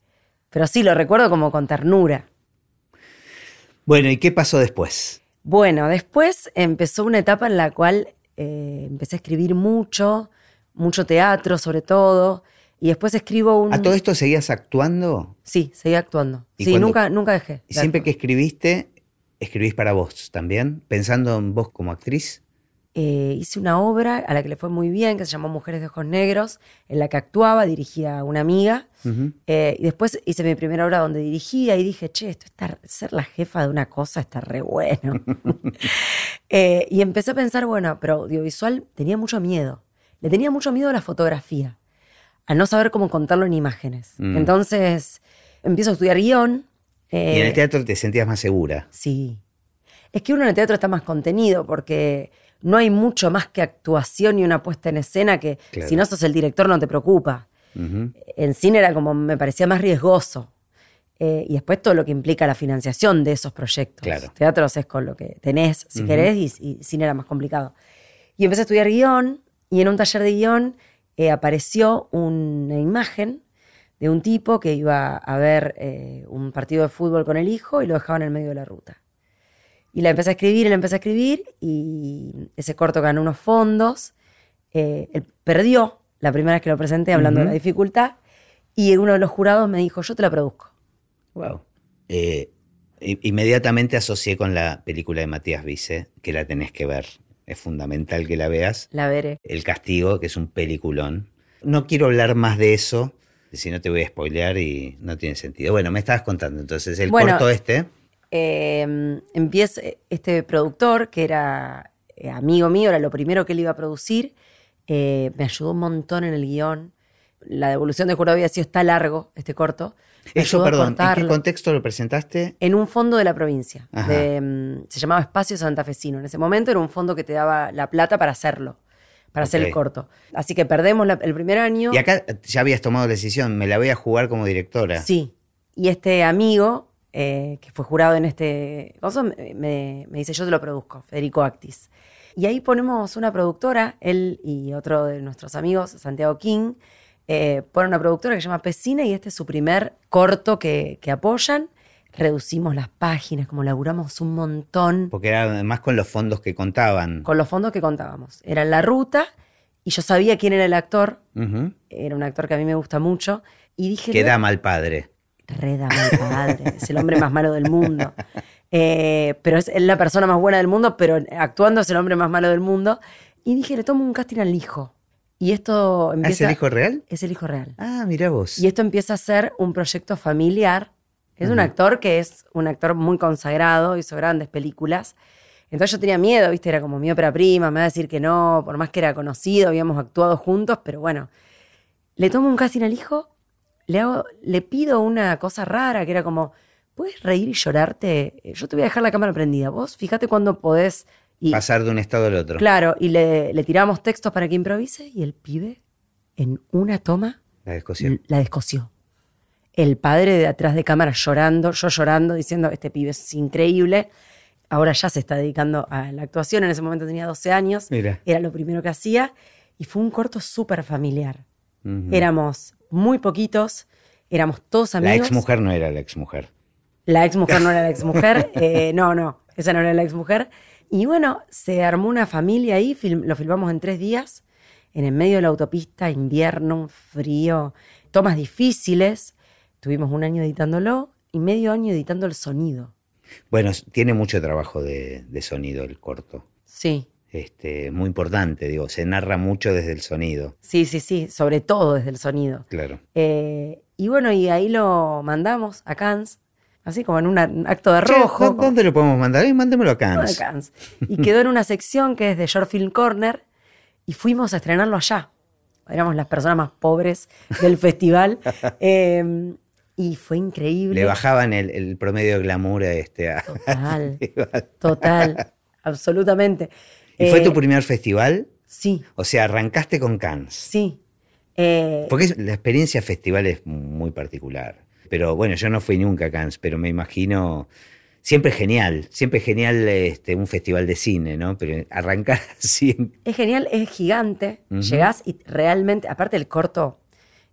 pero sí, lo recuerdo como con ternura. Bueno, ¿y qué pasó después? Bueno, después empezó una etapa en la cual eh, empecé a escribir mucho, mucho teatro sobre todo, y después escribo un... ¿A todo esto seguías actuando? Sí, seguía actuando. Sí, nunca, nunca dejé. ¿Y siempre que escribiste, escribís para vos también, pensando en vos como actriz? Eh, hice una obra a la que le fue muy bien, que se llamó Mujeres de Ojos Negros, en la que actuaba, dirigía a una amiga. Eh, y después hice mi primera obra donde dirigía y dije, che, esto está, ser la jefa de una cosa está re bueno. <laughs> Eh, y empecé a pensar, bueno, pero audiovisual tenía mucho miedo. Le tenía mucho miedo a la fotografía, a no saber cómo contarlo en imágenes. Mm. Entonces empiezo a estudiar guion. ¿Y en el teatro te sentías más segura? Sí. Es que uno en el teatro está más contenido porque no hay mucho más que actuación y una puesta en escena que si no sos el director no te preocupa. En cine era como, me parecía más riesgoso. Eh, y después todo lo que implica la financiación de esos proyectos. Claro. Teatros es con lo que tenés, si querés, y, cine era más complicado. Y empecé a estudiar guion, y en un taller de guion eh, apareció una imagen de un tipo que iba a ver eh, un partido de fútbol con el hijo y lo dejaba en el medio de la ruta. Y la empecé a escribir, y la empecé a escribir, y ese corto ganó unos fondos. Eh, él perdió la primera vez que lo presenté, hablando de la dificultad, y uno de los jurados me dijo, yo te la produzco. Wow. Eh, inmediatamente asocié con la película de Matías Vice, que la tenés que ver. Es fundamental que la veas. La veré. El Castigo, que es un peliculón. No quiero hablar más de eso, si no te voy a spoilear y no tiene sentido. Bueno, me estabas contando entonces el corto este. Em, empieza este productor, que era eh, amigo mío, era lo primero que él iba a producir, eh, me ayudó un montón en el guion. La devolución de jurado había sido está largo, este corto, Eso, perdón, ¿en qué contexto lo presentaste? En un fondo de la provincia. Mm, se llamaba Espacio Santafesino. En ese momento era un fondo que te daba la plata para hacerlo, para hacer el corto. Así que perdemos el primer año. Y acá ya habías tomado la decisión, me la voy a jugar como directora. Sí. Y este amigo, eh, que fue jurado en este caso, me, me dice, yo te lo produzco, Federico Actis. Y ahí ponemos una productora, él y otro de nuestros amigos, Santiago King, eh, ponen una productora que se llama Pesina y este es su primer corto que, apoyan. Reducimos las páginas, como laburamos un montón. Porque era además con los fondos que contaban. Con los fondos que contábamos. Era la ruta y yo sabía quién era el actor. Era un actor que a mí me gusta mucho. Y dije. Que da mal padre. Reda mal padre. es el hombre más malo del mundo. Eh, pero es la persona más buena del mundo, pero actuando es el hombre más malo del mundo. Y dije, le tomo un casting al hijo. Y esto empieza. ¿Es el hijo real? Es el hijo real. Ah, mira vos. Y esto empieza a ser un proyecto familiar. Es un actor que es un actor muy consagrado, hizo grandes películas. Entonces yo tenía miedo, ¿viste? Era como mi ópera prima, me va a decir que no, por más que era conocido, habíamos actuado juntos, pero bueno. Le tomo un casting al hijo, le, hago, le pido una cosa rara, que era como, ¿puedes reír y llorarte? Yo te voy a dejar la cámara prendida. Vos fíjate cuando podés... Pasar de un estado al otro. Claro, y le, le tiramos textos para que improvise y el pibe, en una toma... La descoció. La descoció. El padre de atrás de cámara llorando, yo llorando, diciendo, este pibe es increíble. Ahora ya se está dedicando a la actuación. En ese momento tenía 12 años. Mira. Era lo primero que hacía. Y fue un corto súper familiar. Éramos muy poquitos, éramos todos amigos. La ex mujer no era la ex mujer. La ex mujer no era la ex mujer. <laughs> Eh, no, no, esa no era la ex mujer. Y bueno, se armó una familia ahí, lo filmamos en tres días, en el medio de la autopista, invierno, frío, tomas difíciles. Tuvimos un año editándolo y medio año editando el sonido. Bueno, tiene mucho trabajo de, sonido el corto. Sí. Este, muy importante, digo, se narra mucho desde el sonido. Sí, sí, sí, sobre todo desde el sonido. Claro. Eh, y bueno, y ahí lo mandamos a Cannes así como en un acto de rojo. ¿Dónde lo podemos mandar? mándemelo a Cannes. Y quedó en una sección que es de Short Film Corner y fuimos a estrenarlo allá. Éramos las personas más pobres del <laughs> festival. Em, y fue increíble. Le bajaban el, promedio de glamour a este. Total. <laughs> total. Absolutamente. ¿Y fue tu eh, primer festival? Sí. O sea, arrancaste con Cannes. Sí. Eh, Porque la experiencia festival es muy particular. Pero bueno, yo no fui nunca a Cannes, pero me imagino siempre genial, siempre genial este, un festival de cine, ¿no? Pero arrancar <laughs> así. Es genial, es gigante. Llegás y realmente, aparte del corto,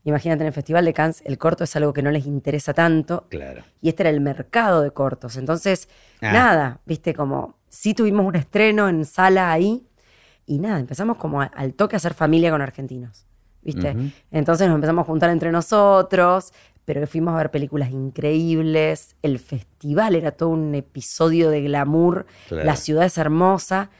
imagínate en el Festival de Cannes, el corto es algo que no les interesa tanto. Claro. Y este era el mercado de cortos. Entonces, ah. nada, viste, como sí tuvimos un estreno en sala ahí. Y nada, empezamos como al toque a hacer familia con argentinos. ¿Viste? Entonces nos empezamos a juntar entre nosotros, pero fuimos a ver películas increíbles, el festival era todo un episodio de glamour, la ciudad es hermosa.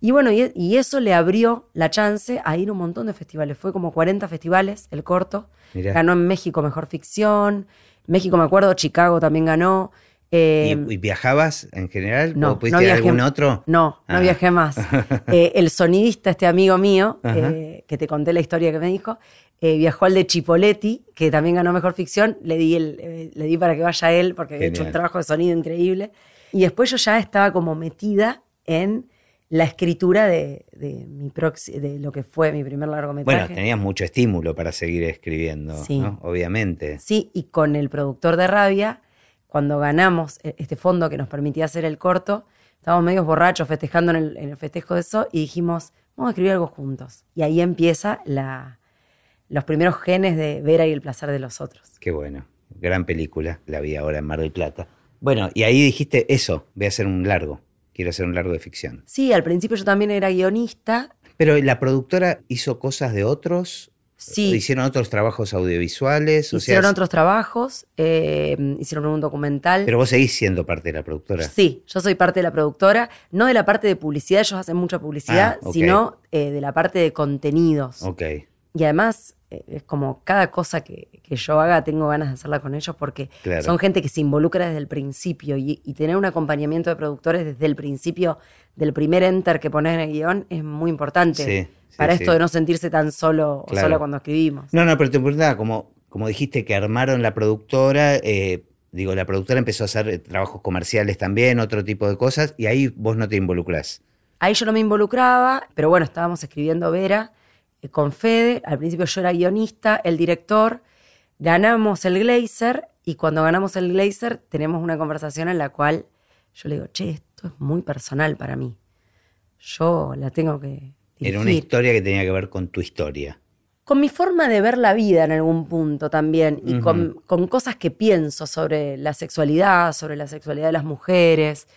Y bueno, y, eso le abrió la chance a ir a un montón de festivales. Fue como 40 festivales el corto. Ganó en México Mejor Ficción. México, me acuerdo, Chicago también ganó. Eh, ¿Y, viajabas en general? No, ¿O pudiste no algún otro? No, no ah. viajé más. <laughs> Eh, el sonidista, este amigo mío, eh, que te conté la historia que me dijo, eh, viajó al de Chipoletti, que también ganó Mejor Ficción, le di, el, le di para que vaya él, porque había hecho un trabajo de sonido increíble. Y después yo ya estaba como metida en la escritura de, de mi de lo que fue mi primer largometraje. Bueno, tenías mucho estímulo para seguir escribiendo, ¿no? obviamente. Sí, y con el productor de Rabia, cuando ganamos e, este fondo que nos permitía hacer el corto, estábamos medios borrachos festejando en el, en el festejo de eso y dijimos, vamos a escribir algo juntos. Y ahí empieza la, los primeros genes de Vera y el placer de los otros. Qué bueno. Gran película, la vi ahora en Mar del Plata. Bueno, y ahí dijiste eso, voy a hacer un largo, quiero hacer un largo de ficción. Sí, al principio yo también era guionista. Pero la productora hizo cosas de otros. Sí. ¿Hicieron otros trabajos audiovisuales? Hicieron otros trabajos, eh, hicieron un documental. Pero vos seguís siendo parte de la productora. Sí, yo soy parte de la productora, no de la parte de publicidad, ellos hacen mucha publicidad, ah, sino eh, de la parte de contenidos. Ok. Y además eh, es como cada cosa que, yo haga tengo ganas de hacerla con ellos porque son gente que se involucra desde el principio y, tener un acompañamiento de productores desde el principio del primer enter que pones en el guion es muy importante para esto de no sentirse tan solo, solo cuando escribimos. No, no, pero te preguntaba como como dijiste que armaron la productora, eh, digo, la productora empezó a hacer trabajos comerciales también, otro tipo de cosas, y ahí vos no te involucrás. Ahí yo no me involucraba, pero bueno, estábamos escribiendo Vera eh, con Fede. Al principio yo era guionista, el director. Ganamos el Glazer y cuando ganamos el Glazer tenemos una conversación en la cual yo le digo, che, esto es muy personal para mí. Yo la tengo que... Era una historia que tenía que ver con tu historia. Con mi forma de ver la vida en algún punto también y con, con cosas que pienso sobre la sexualidad, sobre la sexualidad de las mujeres.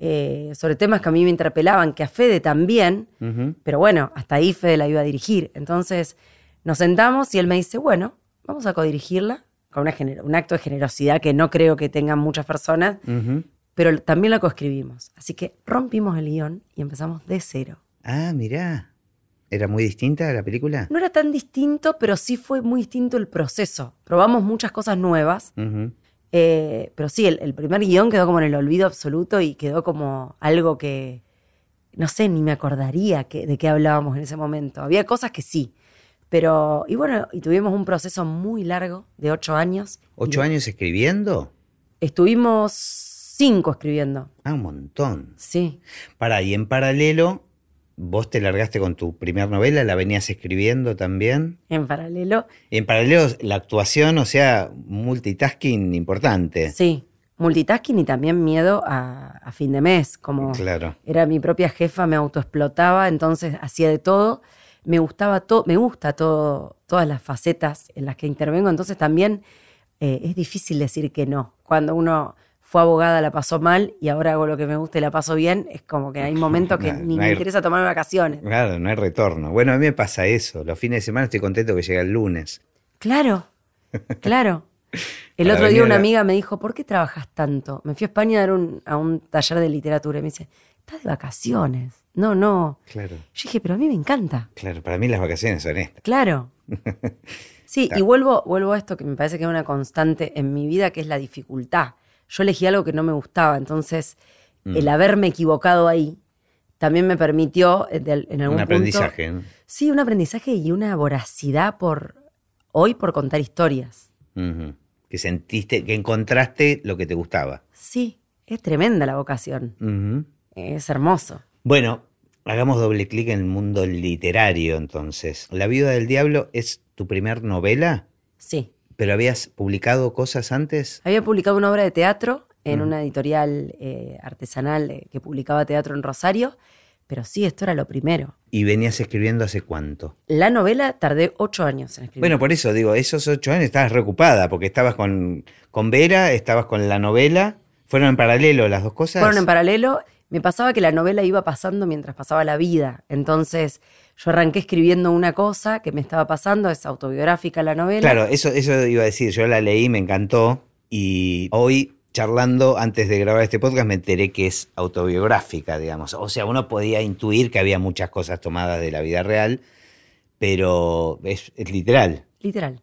Eh, sobre temas que a mí me interpelaban, que a Fede también, pero bueno, hasta ahí Fede la iba a dirigir. Entonces nos sentamos y él me dice, bueno, vamos a codirigirla con una un acto de generosidad que no creo que tengan muchas personas, pero también la coescribimos. Así que rompimos el guion y empezamos de cero. Ah, mirá. ¿Era muy distinta la película? No era tan distinto, pero sí fue muy distinto el proceso. Probamos muchas cosas nuevas. Eh, pero sí, el, primer guion quedó como en el olvido absoluto y quedó como algo que, no sé, ni me acordaría de qué hablábamos en ese momento. Había cosas que sí, pero, y bueno, y tuvimos un proceso muy largo de ocho años. ¿Ocho años escribiendo? Estuvimos cinco escribiendo. Ah, un montón. Sí. Para, y en paralelo, ¿Vos te largaste con tu primera novela? ¿La venías escribiendo también? En paralelo. En paralelo, la actuación, o sea, multitasking importante. Sí, multitasking y también miedo a, fin de mes. Como claro. era mi propia jefa, me autoexplotaba, entonces hacía de todo. Me gustaba todo, me gusta todo, todas las facetas en las que intervengo, entonces también eh, es difícil decir que no. Cuando uno fue abogada, la pasó mal y ahora hago lo que me gusta y la paso bien, es como que hay <laughs> momentos que ni me interesa tomar vacaciones. Claro, no hay retorno. Bueno, a mí me pasa eso. Los fines de semana estoy contento que llega el lunes. Claro, <laughs> claro. El otro día una amiga me dijo, ¿por qué trabajas tanto? Me fui a España a dar un, a un taller de literatura y me dice, estás de vacaciones. No, no. Claro. Yo dije, pero a mí me encanta. Claro, para mí las vacaciones son estas. Claro. <laughs> Sí, y vuelvo, vuelvo a esto que me parece que es una constante en mi vida, que es la dificultad yo elegí algo que no me gustaba. Entonces, el mm. haberme equivocado ahí también me permitió eh, en algún un aprendizaje. Sí, un aprendizaje y una voracidad por hoy por contar historias. Que sentiste, que encontraste lo que te gustaba. Sí, es tremenda la vocación. Es hermoso. Bueno, hagamos doble clic en el mundo literario entonces. La vida del diablo es tu primer novela. Sí. ¿Pero habías publicado cosas antes? Había publicado una obra de teatro en una editorial eh, artesanal eh, que publicaba teatro en Rosario, pero sí, esto era lo primero. ¿Y venías escribiendo hace cuánto? La novela tardé ocho años en escribir. Bueno, por eso digo, esos ocho años estabas reocupada, porque estabas con, con Vera, estabas con la novela. ¿Fueron en paralelo las dos cosas? Fueron en paralelo. Me pasaba que la novela iba pasando mientras pasaba la vida. Entonces, yo arranqué escribiendo una cosa que me estaba pasando, es autobiográfica la novela. Claro, eso, eso iba a decir, yo la leí, me encantó y hoy charlando antes de grabar este podcast me enteré que es autobiográfica, digamos. O sea, uno podía intuir que había muchas cosas tomadas de la vida real, pero es, literal. Literal.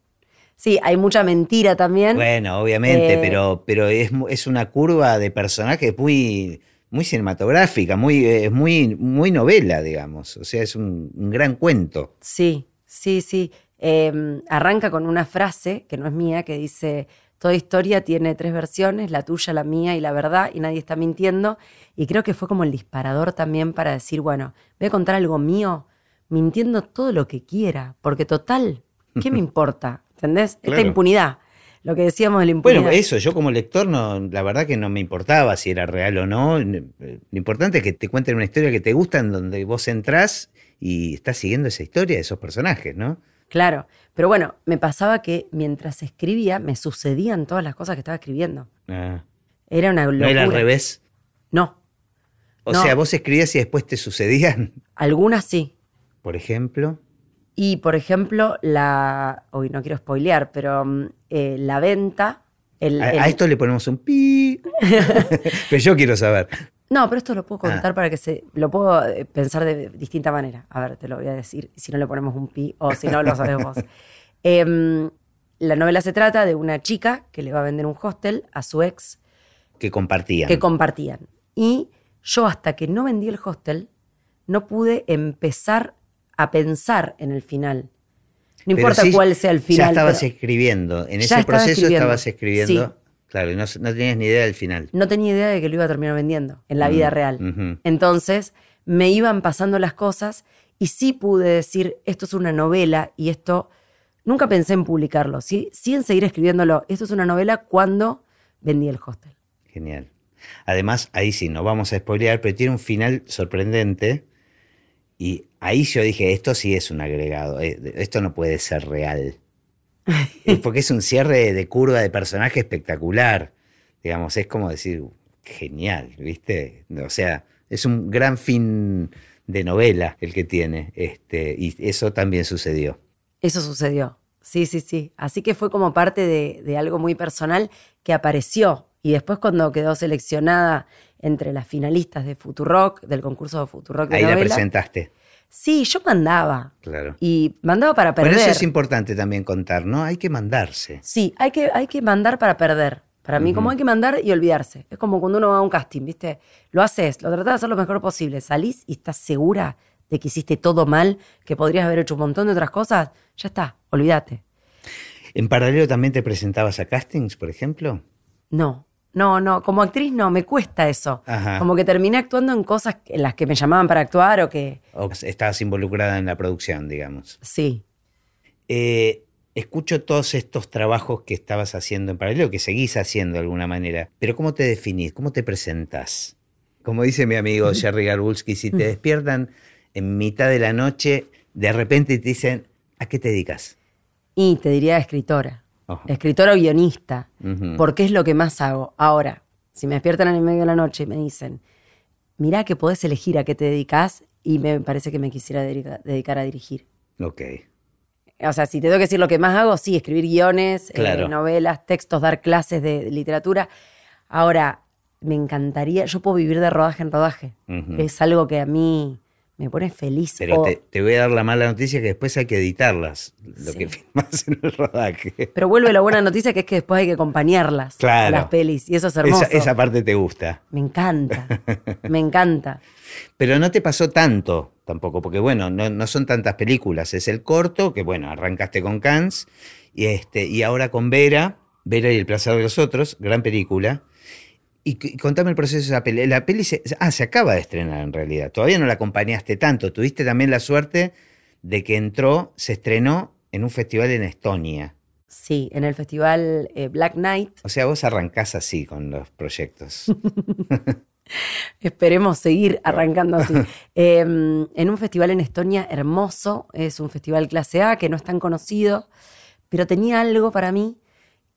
Sí, hay mucha mentira también. Bueno, obviamente, eh, pero, pero es, es una curva de personajes muy muy cinematográfica, muy, es muy, muy novela, digamos. O sea, es un, gran cuento. Sí, sí, sí. Em, arranca con una frase que no es mía, que dice, toda historia tiene tres versiones, la tuya, la mía y la verdad, y nadie está mintiendo. Y creo que fue como el disparador también para decir, bueno, voy a contar algo mío, mintiendo todo lo que quiera, porque total, ¿qué me <laughs> importa? ¿Entendés? Esta impunidad lo que decíamos del impunidad. Bueno, eso, yo como lector, no, la verdad que no me importaba si era real o no. Lo importante es que te cuenten una historia que te gusta, en donde vos entrás y estás siguiendo esa historia de esos personajes, ¿no? Claro, pero bueno, me pasaba que mientras escribía me sucedían todas las cosas que estaba escribiendo. Ah. Era una locura. ¿No era al revés? No. O sea, vos escribías y después te sucedían. Algunas sí. Por ejemplo. Y, por ejemplo, la. Hoy no quiero spoilear, pero mm, eh, la venta. a, esto le ponemos un pi. <laughs> pero yo quiero saber. No, pero esto lo puedo contar ah. para que se. Lo puedo eh, pensar de distinta manera. A ver, te lo voy a decir. Si no le ponemos un pi o si no lo sabemos. <laughs> Em, la novela se trata de una chica que le va a vender un hostel a su ex. Que compartían. Que compartían. Y yo, hasta que no vendí el hostel, no pude empezar a pensar en el final. No importa cuál sea el final. Ya estabas escribiendo, en ese proceso estabas escribiendo. Claro, y no, tenías ni idea del final. No tenía idea de que lo iba a terminar vendiendo en la vida mm, real. Entonces me iban pasando las cosas y sí pude decir, esto es una novela y esto, nunca pensé en publicarlo, sí, sí en seguir escribiéndolo. Esto es una novela cuando vendí el hostel. Genial. Además, ahí sí, no vamos a spoilear, pero tiene un final sorprendente. Y ahí yo dije, esto sí es un agregado, eh, esto no puede ser real. <laughs> Porque es un cierre de curva de personaje espectacular. Digamos, es como decir, genial, ¿viste? O sea, es un gran fin de novela el que tiene. Este, y eso también sucedió. Eso sucedió. Sí, sí, sí. Así que fue como parte de, algo muy personal que apareció. Y después cuando quedó seleccionada entre las finalistas de Futurock, del concurso de Futurock de Ahí la presentaste. Sí, yo mandaba. Claro. Y mandaba para perder. Pero eso es importante también contar, ¿no? Hay que mandarse. Sí, hay que, hay que mandar para perder. Para mí, como hay que mandar y olvidarse. Es como cuando uno va a un casting, ¿viste? Lo haces, lo tratas de hacer lo mejor posible. Salís y estás segura de que hiciste todo mal, que podrías haber hecho un montón de otras cosas. Ya está, olvídate. ¿En paralelo también te presentabas a castings, por ejemplo? No, no, no. Como actriz no, me cuesta eso. Como que terminé actuando en cosas en las que me llamaban para actuar o que. O estabas involucrada en la producción, digamos. Sí. Eh, escucho todos estos trabajos que estabas haciendo en paralelo, que seguís haciendo de alguna manera, pero ¿cómo te definís? ¿Cómo te presentás? Como dice mi amigo <laughs> Jerry Garbulski, si te despiertan en mitad de la noche, de repente te dicen, ¿a qué te dedicas? Y te diría escritora. Escritora o guionista, porque es lo que más hago. Ahora, si me despiertan en el medio de la noche y me dicen, mirá que podés elegir a qué te dedicas, y me parece que me quisiera dedicar a dirigir. Ok. O sea, si te tengo que decir lo que más hago, sí, escribir guiones, eh, novelas, textos, dar clases de literatura. Ahora, me encantaría, yo puedo vivir de rodaje en rodaje. Es algo que a mí me pone feliz. Pero te, voy a dar la mala noticia que después hay que editarlas, lo que filmas en el rodaje. Pero vuelve la buena noticia que es que después hay que acompañarlas a las pelis. Y eso es hermoso. Esa, esa parte te gusta. Me encanta. <laughs> me encanta. Pero no te pasó tanto tampoco, porque bueno, no, son tantas películas, es el corto, que bueno, arrancaste con Cans, y, este, y ahora con Vera, Vera y el placer de los otros, gran película. Y, contame el proceso de esa peli. La peli se, ah, se acaba de estrenar en realidad. Todavía no la acompañaste tanto. Tuviste también la suerte de que entró, se estrenó en un festival en Estonia. Sí, en el festival eh, Black Knight. O sea, vos arrancás así con los proyectos. <laughs> Esperemos seguir arrancando así. <laughs> Em, en un festival en Estonia hermoso, es un festival clase A que no es tan conocido, pero tenía algo para mí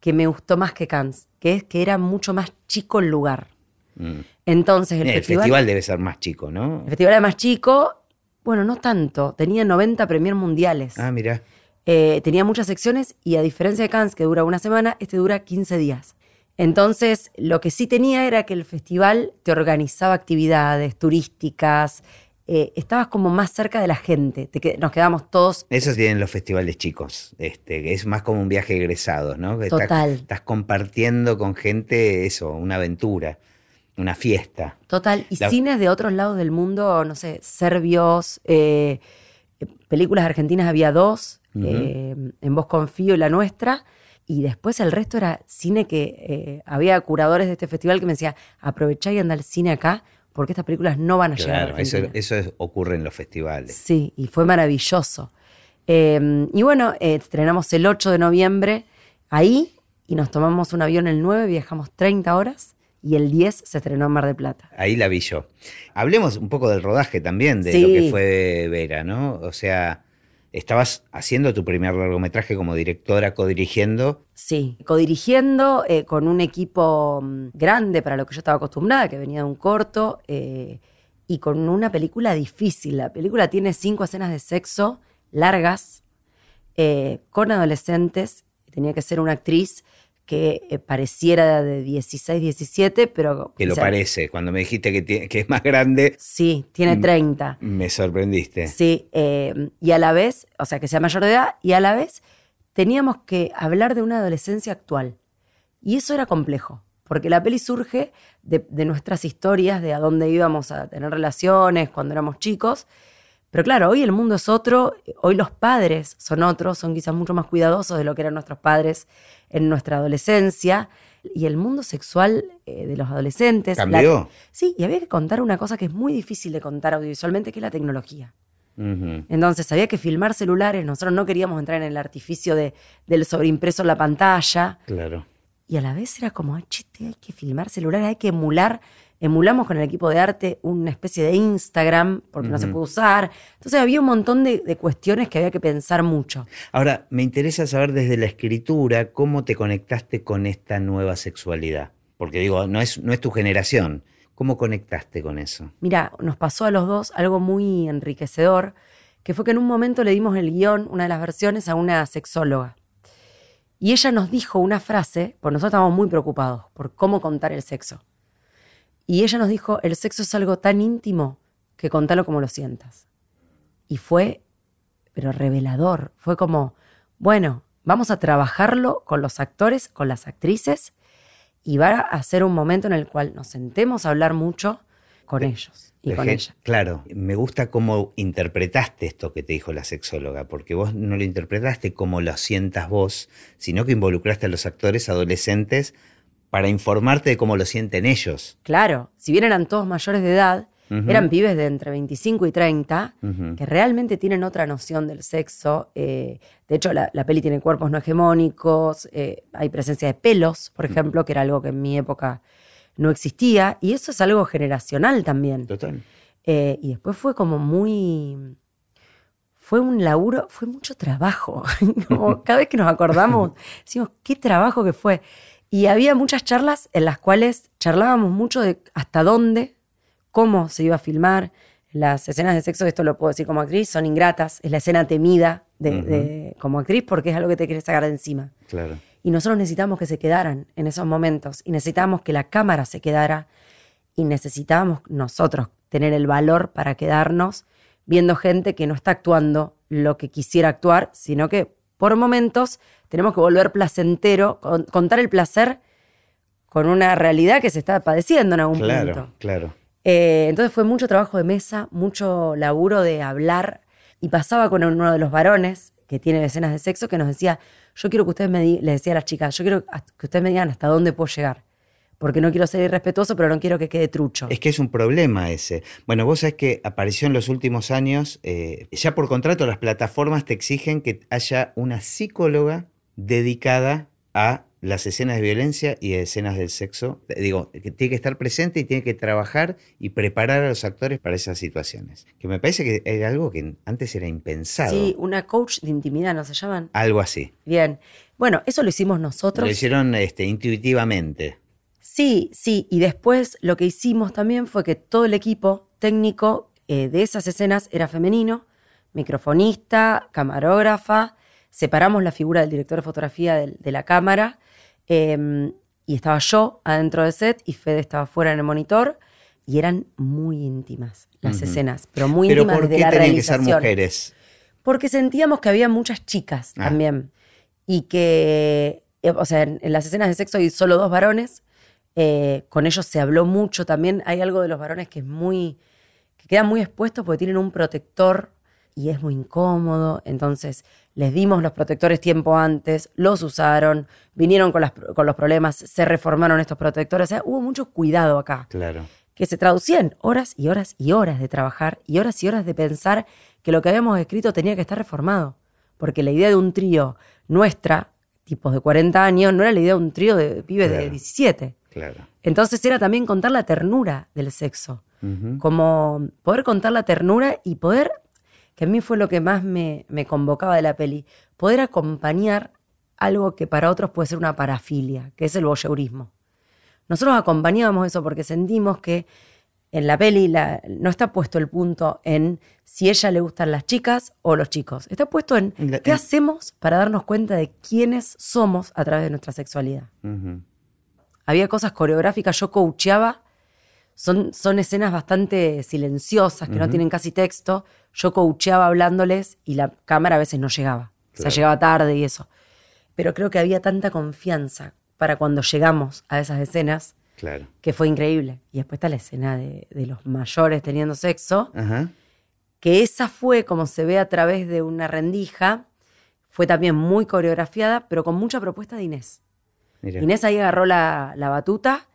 que me gustó más que Cannes, que es que era mucho más chico el lugar. Mm. Entonces el, festival, debe ser más chico, ¿no? El festival era más chico, bueno, no tanto, tenía 90 premier mundiales. Ah, mira. Eh, tenía muchas secciones y a diferencia de Cannes, que dura una semana, este dura 15 días. Entonces, lo que sí tenía era que el festival te organizaba actividades turísticas, eh, estabas como más cerca de la gente, nos quedamos todos... Eso tienen los festivales chicos, este, es más como un viaje egresado, ¿no? Total. Estás, compartiendo con gente eso, una aventura, una fiesta. Total, y cines de otros lados del mundo, no sé, serbios, eh, películas argentinas había dos, eh, En Vos Confío y la nuestra, y después el resto era cine que había curadores de este festival que me decían, aprovechá y anda al cine acá porque estas películas no van a llegar. A eso, eso ocurre en los festivales. Sí, y fue maravilloso. Em, y bueno, eh, estrenamos el 8 de noviembre ahí y nos tomamos un avión el 9, viajamos 30 horas y el 10 se estrenó en Mar de Plata. Ahí la vi yo. Hablemos un poco del rodaje también, de lo que fue Vera, ¿no? O sea, estabas haciendo tu primer largometraje como directora, codirigiendo. Sí, codirigiendo eh, con un equipo mm, grande para lo que yo estaba acostumbrada, que venía de un corto, eh, y con una película difícil. La película tiene cinco escenas de sexo largas, eh, con adolescentes, tenía que ser una actriz que eh, pareciera de 16, 17, pero... Que lo parece, cuando me dijiste que, que, es más grande. Sí, tiene 30. Me sorprendiste. Sí, eh, y a la vez, o sea, que sea mayor de edad, y a la vez teníamos que hablar de una adolescencia actual. Y eso era complejo, porque la peli surge de, de nuestras historias, de a dónde íbamos a tener relaciones cuando éramos chicos, Pero claro, hoy el mundo es otro, hoy los padres son otros, son quizás mucho más cuidadosos de lo que eran nuestros padres en nuestra adolescencia. Y el mundo sexual eh, de los adolescentes. ¿Cambió? sí, y había que contar una cosa que es muy difícil de contar audiovisualmente, que es la tecnología. Entonces había que filmar celulares, nosotros no queríamos entrar en el artificio de, del sobreimpreso en la pantalla. Claro. Y a la vez era como, che, hay que filmar celulares, hay que emular emulamos con el equipo de arte una especie de Instagram, porque no se puede usar. Entonces había un montón de, cuestiones que había que pensar mucho. Ahora, me interesa saber desde la escritura cómo te conectaste con esta nueva sexualidad. Porque digo, no es, no es tu generación. ¿Cómo conectaste con eso? Mira, nos pasó a los dos algo muy enriquecedor, que fue que en un momento le dimos el guion, una de las versiones, a una sexóloga. Y ella nos dijo una frase, porque nosotros estábamos muy preocupados por cómo contar el sexo. Y ella nos dijo, el sexo es algo tan íntimo que contalo como lo sientas. Y fue, pero revelador. Fue como, bueno, vamos a trabajarlo con los actores, con las actrices, y va a ser un momento en el cual nos sentemos a hablar mucho con ellos y con ella. Claro, me gusta cómo interpretaste esto que te dijo la sexóloga, porque vos no lo interpretaste como lo sientas vos, sino que involucraste a los actores adolescentes para informarte de cómo lo sienten ellos. Claro, si bien eran todos mayores de edad, eran pibes de entre 25 y 30 que realmente tienen otra noción del sexo. Eh, de hecho, la, peli tiene cuerpos no hegemónicos, eh, hay presencia de pelos, por ejemplo, que era algo que en mi época no existía, y eso es algo generacional también. Total. Eh, y después fue como muy fue un laburo, fue mucho trabajo. <laughs> <laughs> cada vez que nos acordamos, decimos, qué trabajo que fue. Y había muchas charlas en las cuales charlábamos mucho de hasta dónde, cómo se iba a filmar. Las escenas de sexo, esto lo puedo decir como actriz, son ingratas. Es la escena temida de, como actriz porque es algo que te quieres sacar de encima. Claro. Y nosotros necesitamos que se quedaran en esos momentos. Y necesitábamos que la cámara se quedara. Y necesitábamos nosotros tener el valor para quedarnos viendo gente que no está actuando lo que quisiera actuar, sino que por momentos tenemos que volver placentero, contar el placer con una realidad que se está padeciendo en algún punto. Claro, claro. Eh, entonces fue mucho trabajo de mesa, mucho laburo de hablar. Y pasaba con uno de los varones que tiene escenas de sexo que nos decía, yo quiero que ustedes me digan, le decía a las chicas, yo quiero que ustedes me digan hasta dónde puedo llegar porque no quiero ser irrespetuoso, pero no quiero que quede trucho. Es que es un problema ese. Bueno, vos sabés que apareció en los últimos años, eh, ya por contrato las plataformas te exigen que haya una psicóloga dedicada a las escenas de violencia y escenas del sexo. Digo, que tiene que estar presente y tiene que trabajar y preparar a los actores para esas situaciones. Que me parece que era algo que antes era impensado. Sí, una coach de intimidad, ¿no se llaman? Algo así. Bien. Bueno, eso lo hicimos nosotros. Lo hicieron este, intuitivamente. Sí, sí, y después lo que hicimos también fue que todo el equipo técnico eh, de esas escenas era femenino, microfonista, camarógrafa, separamos la figura del director de fotografía de, la cámara em, y estaba yo adentro del set y Fede estaba fuera en el monitor y eran muy íntimas las escenas, pero muy íntimas ¿por qué la tenían que ser mujeres? Porque sentíamos que había muchas chicas ah. también y que, eh, o sea, en las escenas de sexo hay solo dos varones eh, con ellos se habló mucho también. Hay algo de los varones que es muy. que quedan muy expuestos porque tienen un protector y es muy incómodo. Entonces, les dimos los protectores tiempo antes, los usaron, vinieron con, con los problemas, se reformaron estos protectores. O sea, hubo mucho cuidado acá. Claro. Que se traducía en horas y horas y horas de trabajar y horas y horas de pensar que lo que habíamos escrito tenía que estar reformado. Porque la idea de un trío nuestra, tipos de 40 años, no era la idea de un trío de pibes de 17. Entonces era también contar la ternura del sexo, como poder contar la ternura y poder, que a mí fue lo que más me, convocaba de la peli, poder acompañar algo que para otros puede ser una parafilia, que es el voyeurismo. Nosotros acompañábamos eso porque sentimos que en la peli no está puesto el punto en si a ella le gustan las chicas o los chicos. Está puesto en qué hacemos para darnos cuenta de quiénes somos a través de nuestra sexualidad había cosas coreográficas, yo coacheaba. Son, son escenas bastante silenciosas, que no tienen casi texto. Yo coacheaba hablándoles y la cámara a veces no llegaba. O sea, llegaba tarde y eso. Pero creo que había tanta confianza para cuando llegamos a esas escenas que fue increíble. Y después está la escena de, los mayores teniendo sexo. que esa fue, como se ve a través de una rendija, fue también muy coreografiada, pero con mucha propuesta de Inés. Inés ahí agarró la, batuta,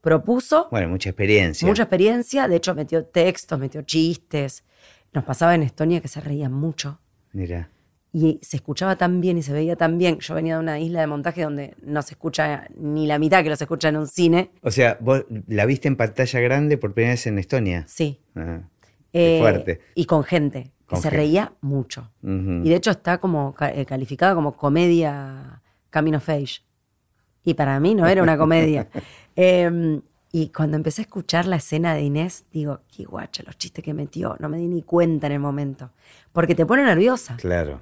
propuso. Bueno, mucha experiencia. Mucha experiencia, de hecho metió textos, metió chistes. Nos pasaba en Estonia que se reían mucho. Mira. Y se escuchaba tan bien y se veía tan bien. Yo venía de una isla de montaje donde no se escucha ni la mitad que lo se escucha en un cine. O sea, vos la viste en pantalla grande por primera vez en Estonia. Sí. Eh, fuerte. Y con gente se reía mucho. Y de hecho está como eh, calificada como comedia Camino Face. Y para mí no era una comedia. <laughs> Em, y cuando empecé a escuchar la escena de Inés, digo, qué guacha, los chistes que metió, no me di ni cuenta en el momento. Porque te pone nerviosa. Claro.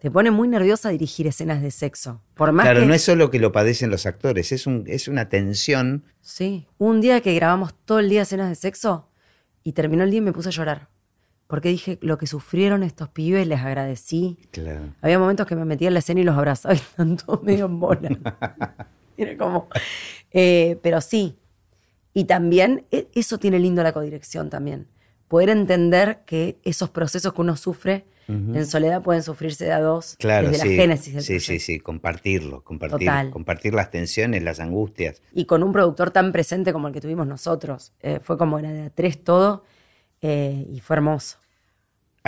Te pone muy nerviosa dirigir escenas de sexo. Por más claro, no es solo que lo padecen los actores, es, un, es una tensión. Sí. Un día que grabamos todo el día escenas de sexo y terminó el día y me puse a llorar porque dije lo que sufrieron estos pibes, les agradecí. Claro. Había momentos que me metía en la escena y los abrazaba y estaban todos medio en bola. <laughs> Era como. Eh, pero sí. Y también, e, eso tiene lindo la codirección también. Poder entender que esos procesos que uno sufre en soledad pueden sufrirse de a dos claro, desde la génesis del Sí, sí, sí, compartirlo, compartir, compartir las tensiones, las angustias. Y con un productor tan presente como el que tuvimos nosotros. Eh, fue como era de a tres todo eh, y fue hermoso.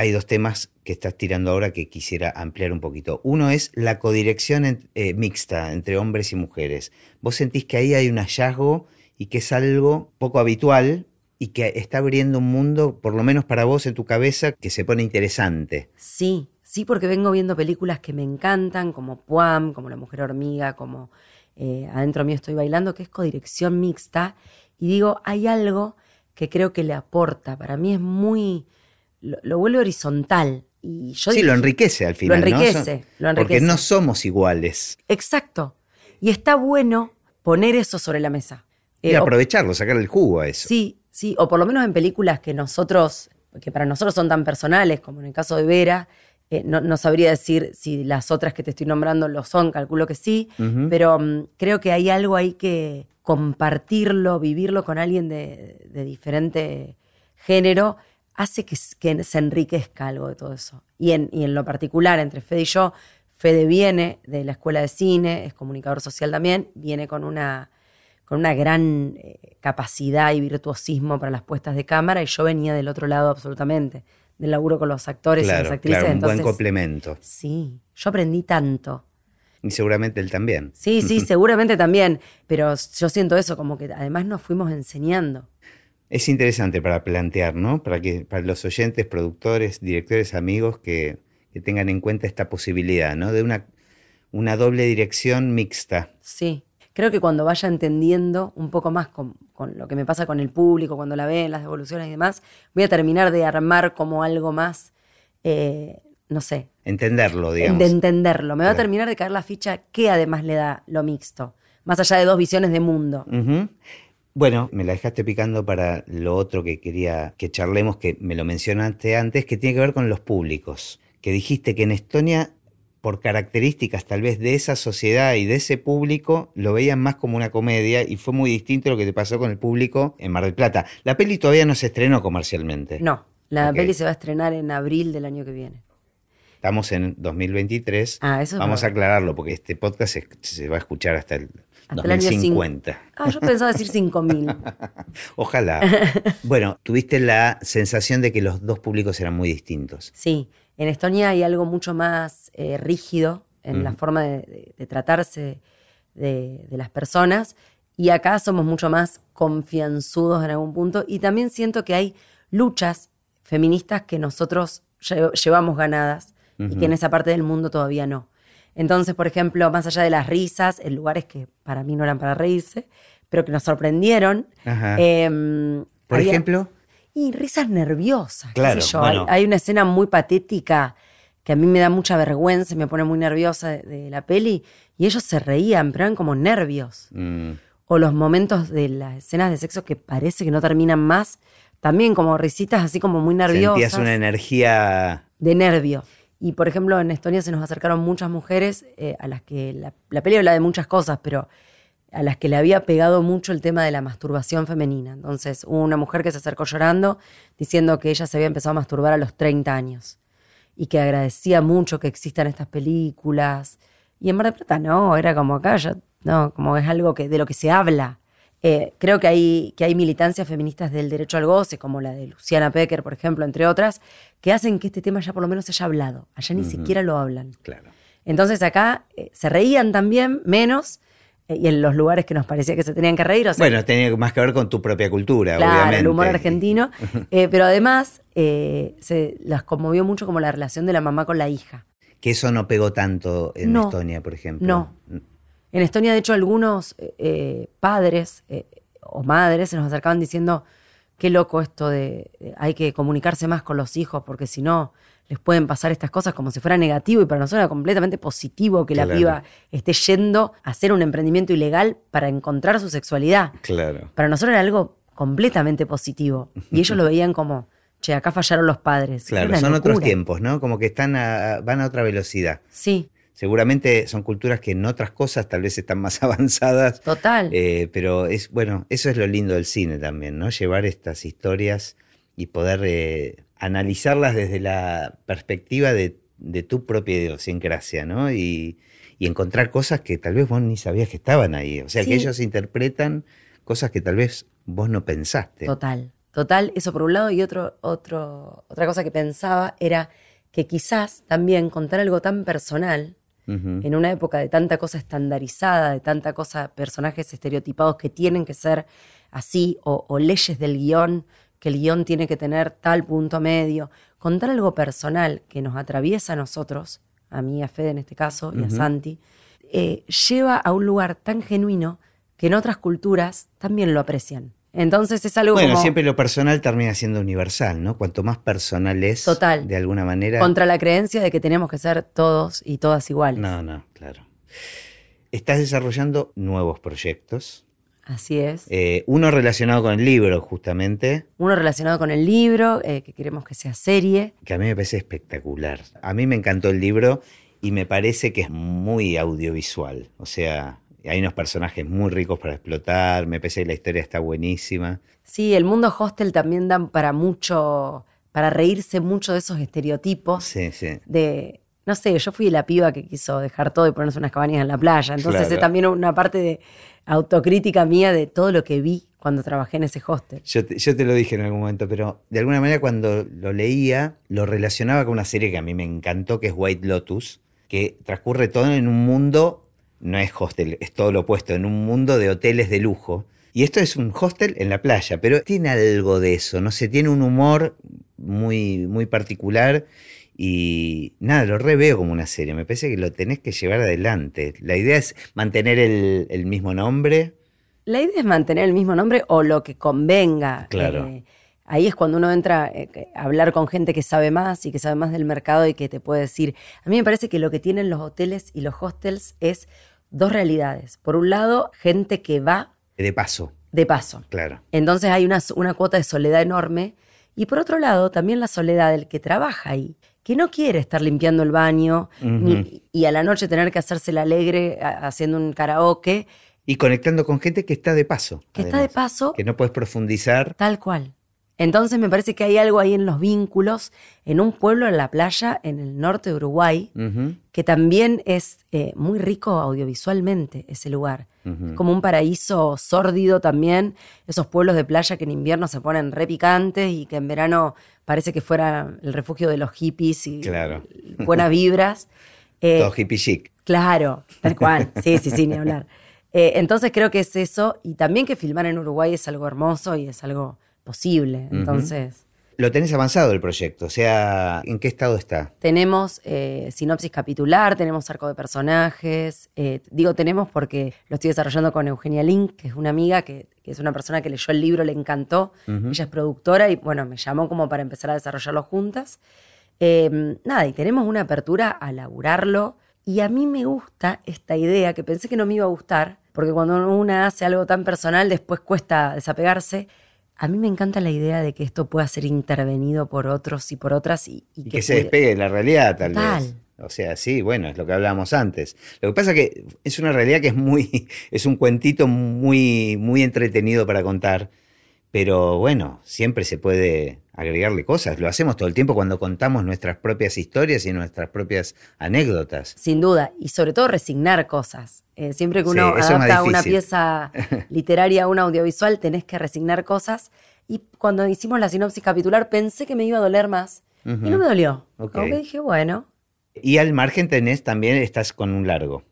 Hay dos temas que estás tirando ahora que quisiera ampliar un poquito. Uno es la codirección eh, mixta entre hombres y mujeres. ¿Vos sentís que ahí hay un hallazgo y que es algo poco habitual y que está abriendo un mundo, por lo menos para vos en tu cabeza, que se pone interesante? Sí, sí, porque vengo viendo películas que me encantan, como Puam, como La Mujer Hormiga, como eh, Adentro mío estoy bailando, que es codirección mixta. Y digo, hay algo que creo que le aporta. Para mí es muy. Lo, vuelve horizontal. Y yo sí, lo enriquece al final. Lo enriquece, lo enriquece. Porque no somos iguales. Exacto. Y está bueno poner eso sobre la mesa. y eh, aprovecharlo, sacar el jugo a eso. Sí, sí, o por lo menos en películas que nosotros, que para nosotros son tan personales, como en el caso de Vera, eh, no, sabría decir si las otras que te estoy nombrando lo son, calculo que sí, pero mm, creo que hay algo ahí que, compartirlo, vivirlo con alguien de, diferente género, hace que, se enriquezca algo de todo eso. Y en, en lo particular, entre Fede y yo, Fede viene de la escuela de cine, es comunicador social también, viene con una, con una gran eh, capacidad y virtuosismo para las puestas de cámara y yo venía del otro lado absolutamente, del laburo con los actores y las actrices. Claro, un buen complemento. Sí, yo aprendí tanto y seguramente él también. Sí, sí, <laughs> seguramente también. Pero yo siento eso, como que además nos fuimos enseñando. Es interesante para plantear, ¿no? Para que para los oyentes, productores, directores, amigos que, tengan en cuenta esta posibilidad, ¿no? De una, una doble dirección mixta. Sí. Creo que cuando vaya entendiendo un poco más con, lo que me pasa con el público, cuando la ven, las devoluciones y demás, voy a terminar de armar como algo más eh, no sé. Entenderlo, digamos. De entenderlo. Me va a terminar de caer la ficha que además le da lo mixto, más allá de dos visiones de mundo. Bueno, me la dejaste picando para lo otro que quería que charlemos, que me lo mencionaste antes, que tiene que ver con los públicos. Que dijiste que en Estonia, por características tal vez de esa sociedad y de ese público, lo veían más como una comedia y fue muy distinto lo que te pasó con el público en Mar del Plata. La peli todavía no se estrenó comercialmente. No, la peli se va a estrenar en abril del año que viene. Estamos en 2023. Ah, eso Vamos a aclararlo porque este podcast se, va a escuchar hasta el 2050. ah, yo pensaba decir 5000. <laughs> Ojalá. <laughs> bueno, tuviste la sensación de que los dos públicos eran muy distintos. Sí, en Estonia hay algo mucho más eh, rígido en la forma de, tratarse de, las personas y acá somos mucho más confianzudos en algún punto y también siento que hay luchas feministas que nosotros llevamos ganadas y que en esa parte del mundo todavía no. Entonces, por ejemplo, más allá de las risas, en lugares que para mí no eran para reírse, pero que nos sorprendieron. Em, por ejemplo. Y risas nerviosas. Claro, hay, una escena muy patética que a mí me da mucha vergüenza y me pone muy nerviosa de, la peli. Y ellos se reían, pero eran como nervios. Mm. O los momentos de las escenas de sexo que parece que no terminan más. También como risitas así como muy nerviosas. Sentías una energía... De nervio. Y por ejemplo, en Estonia se nos acercaron muchas mujeres eh, a las que la, la peli habla de muchas cosas, pero a las que le había pegado mucho el tema de la masturbación femenina. Entonces, hubo una mujer que se acercó llorando diciendo que ella se había empezado a masturbar a los 30 años y que agradecía mucho que existan estas películas. Y en Mar del Plata no, era como acá, ya, no, como es algo que, de lo que se habla. Eh, creo que hay, que hay militancias feministas del derecho al goce, como la de Luciana Pecker, por ejemplo, entre otras, que hacen que este tema ya por lo menos se haya hablado. Allá ni siquiera lo hablan. Claro. Entonces acá eh, se reían también menos eh, y en los lugares que nos parecía que se tenían que reír. bueno, tenía más que ver con tu propia cultura, claro, obviamente. el humor argentino. <laughs> pero además se las conmovió mucho como la relación de la mamá con la hija. Que eso no pegó tanto en Estonia, por ejemplo. No. En Estonia, de hecho, algunos padres o madres se nos acercaban diciendo, qué loco esto de, hay que comunicarse más con los hijos porque si no les pueden pasar estas cosas como si fuera negativo y para nosotros era completamente positivo que la piba esté yendo a hacer un emprendimiento ilegal para encontrar su sexualidad. Claro. Para nosotros era algo completamente positivo y ellos lo veían como, che, acá fallaron los padres. Claro, son otros tiempos, ¿no? Como que están van a otra velocidad. Sí. Seguramente son culturas que en otras cosas tal vez están más <laughs> avanzadas. Total. Eh, pero es, bueno, eso es lo lindo del cine también, ¿no? Llevar estas historias y poder eh, analizarlas desde la perspectiva de, tu propia idiosincrasia, ¿no? Y, encontrar cosas que tal vez vos ni sabías que estaban ahí. O sea, que ellos interpretan cosas que tal vez vos no pensaste. Total, total. Eso por un lado. Y otro, otro, otra cosa que pensaba era que quizás también contar algo tan personal en una época de tanta cosa estandarizada, de tanta cosa, personajes estereotipados que tienen que ser así, o, leyes del guion, que el guion tiene que tener tal punto medio. Contar algo personal que nos atraviesa a nosotros, a mí, a Fede en este caso, y a Santi, eh, lleva a un lugar tan genuino que en otras culturas también lo aprecian. Entonces es algo bueno, siempre lo personal termina siendo universal, ¿no? Cuanto más personal es, Total. de alguna manera... Contra la creencia de que tenemos que ser todos y todas iguales. No, no, claro. Estás desarrollando nuevos proyectos. Así es. Eh, uno relacionado con el libro, justamente. Uno relacionado con el libro, eh, que queremos que sea serie. Que a mí me parece espectacular. A mí me encantó el libro y me parece que es muy audiovisual. O sea, hay unos personajes muy ricos para explotar, me parece que la historia está buenísima. Sí, el mundo hostel también da para mucho, para reírse mucho de esos estereotipos. Sí, sí. De, no sé, yo fui la piba que quiso dejar todo y ponerse unas cabañas en la playa. Entonces es también una parte de autocrítica mía de todo lo que vi cuando trabajé en ese hostel. Yo te, yo te, lo dije en algún momento, pero de alguna manera cuando lo leía, lo relacionaba con una serie que a mí me encantó, que es White Lotus, que transcurre todo en un mundo no es hostel, es todo lo opuesto, en un mundo de hoteles de lujo. Y esto es un hostel en la playa, pero tiene algo de eso, no sé, tiene un humor muy, muy particular y nada, lo reveo como una serie, me parece que lo tenés que llevar adelante. La idea es mantener el, mismo nombre. La idea es mantener el mismo nombre o lo que convenga. Claro. Eh, ahí es cuando uno entra eh, a hablar con gente que sabe más y que sabe más del mercado y que te puede decir. A mí me parece que lo que tienen los hoteles y los hostels es dos realidades. Por un lado, gente que va... De paso. De paso. Claro. Entonces hay una, una cuota de soledad enorme. Y por otro lado, también la soledad del que trabaja ahí, que no quiere estar limpiando el baño y a la noche tener que hacerse la alegre haciendo un karaoke. Y conectando con gente que está de paso. Que está de paso. Que no puedes profundizar. Tal cual. Entonces me parece que hay algo ahí en los vínculos, en un pueblo en la playa, en el norte de Uruguay, que también es eh, muy rico audiovisualmente ese lugar. Como un paraíso sórdido también, esos pueblos de playa que en invierno se ponen re picantes y que en verano parece que fuera el refugio de los hippies y <laughs> buenas vibras. Eh, Todo hippie chic. Claro, tal cual. <laughs> Sí, sí, sí, ni hablar. Eh, entonces creo que es eso y también que filmar en Uruguay es algo hermoso y es algo posible. Entonces. Lo tenés avanzado el proyecto, o sea, ¿en qué estado está? Tenemos eh, sinopsis capitular, tenemos arco de personajes. Eh, digo tenemos porque lo estoy desarrollando con Eugenia Link, que es una amiga que, es una persona que leyó el libro, le encantó. Ella es productora y bueno, me llamó como para empezar a desarrollarlo juntas. Em, nada, y tenemos una apertura a laburarlo. Y a mí me gusta esta idea que pensé que no me iba a gustar, porque cuando una hace algo tan personal después cuesta desapegarse a mí me encanta la idea de que esto pueda ser intervenido por otros y por otras y, que, se despegue de la realidad, tal vez. O sea, sí, bueno, es lo que hablábamos antes. Lo que pasa es que es una realidad que es muy, <laughs> es un cuentito muy, muy entretenido para contar, pero bueno, siempre se puede agregarle cosas. Lo hacemos todo el tiempo cuando contamos nuestras propias historias y nuestras propias anécdotas. Sin duda, y sobre todo resignar cosas. Eh, siempre que uno adapta una pieza <laughs> literaria a un audiovisual, tenés que resignar cosas. Y cuando hicimos la sinopsis capitular, pensé que me iba a doler más. Y no me dolió. Aunque dije, bueno, y al margen tenés también, estás con un largo.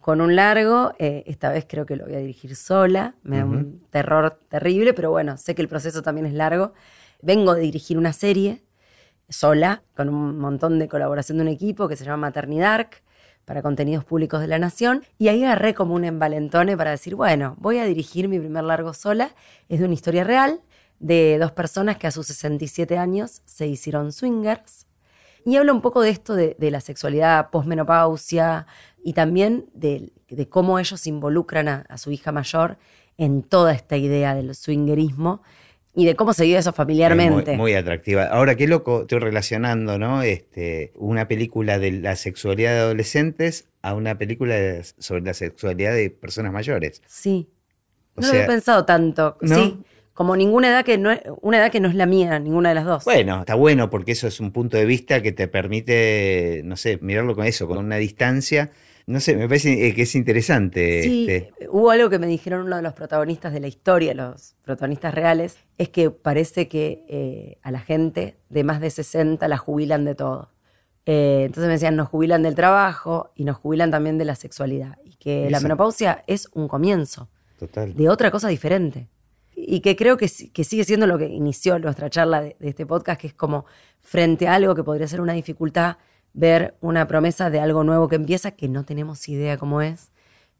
Con un largo, eh, esta vez creo que lo voy a dirigir sola, me da un terror terrible, pero bueno, sé que el proceso también es largo. Vengo de dirigir una serie sola, con un montón de colaboración de un equipo que se llama Maternidad para contenidos públicos de la Nación, y ahí agarré como un envalentone para decir, bueno, voy a dirigir mi primer largo sola, es de una historia real, de dos personas que a sus 67 años se hicieron swingers, y habla un poco de esto de, la sexualidad posmenopausia y también de, cómo ellos involucran a, su hija mayor en toda esta idea del swingerismo y de cómo se vive eso familiarmente. Muy, atractiva. Ahora, qué loco, estoy relacionando, ¿no? Este, una película de la sexualidad de adolescentes a una película sobre la sexualidad de personas mayores. Sí. no lo había pensado tanto. Sí como ninguna edad que no es, una edad que no es la mía, ninguna de las dos. Bueno, está bueno porque eso es un punto de vista que te permite, no sé, mirarlo con eso, con una distancia. No sé, me parece eh, que es interesante. Sí, este. hubo algo que me dijeron uno de los protagonistas de la historia, los protagonistas reales, es que parece que eh, a la gente de más de 60 la jubilan de todo. Eh, entonces me decían, nos jubilan del trabajo y nos jubilan también de la sexualidad. Y que la menopausia es un comienzo Total. de otra cosa diferente y que creo que, que, sigue siendo lo que inició nuestra charla de, este podcast, que es como frente a algo que podría ser una dificultad, ver una promesa de algo nuevo que empieza, que no tenemos idea cómo es,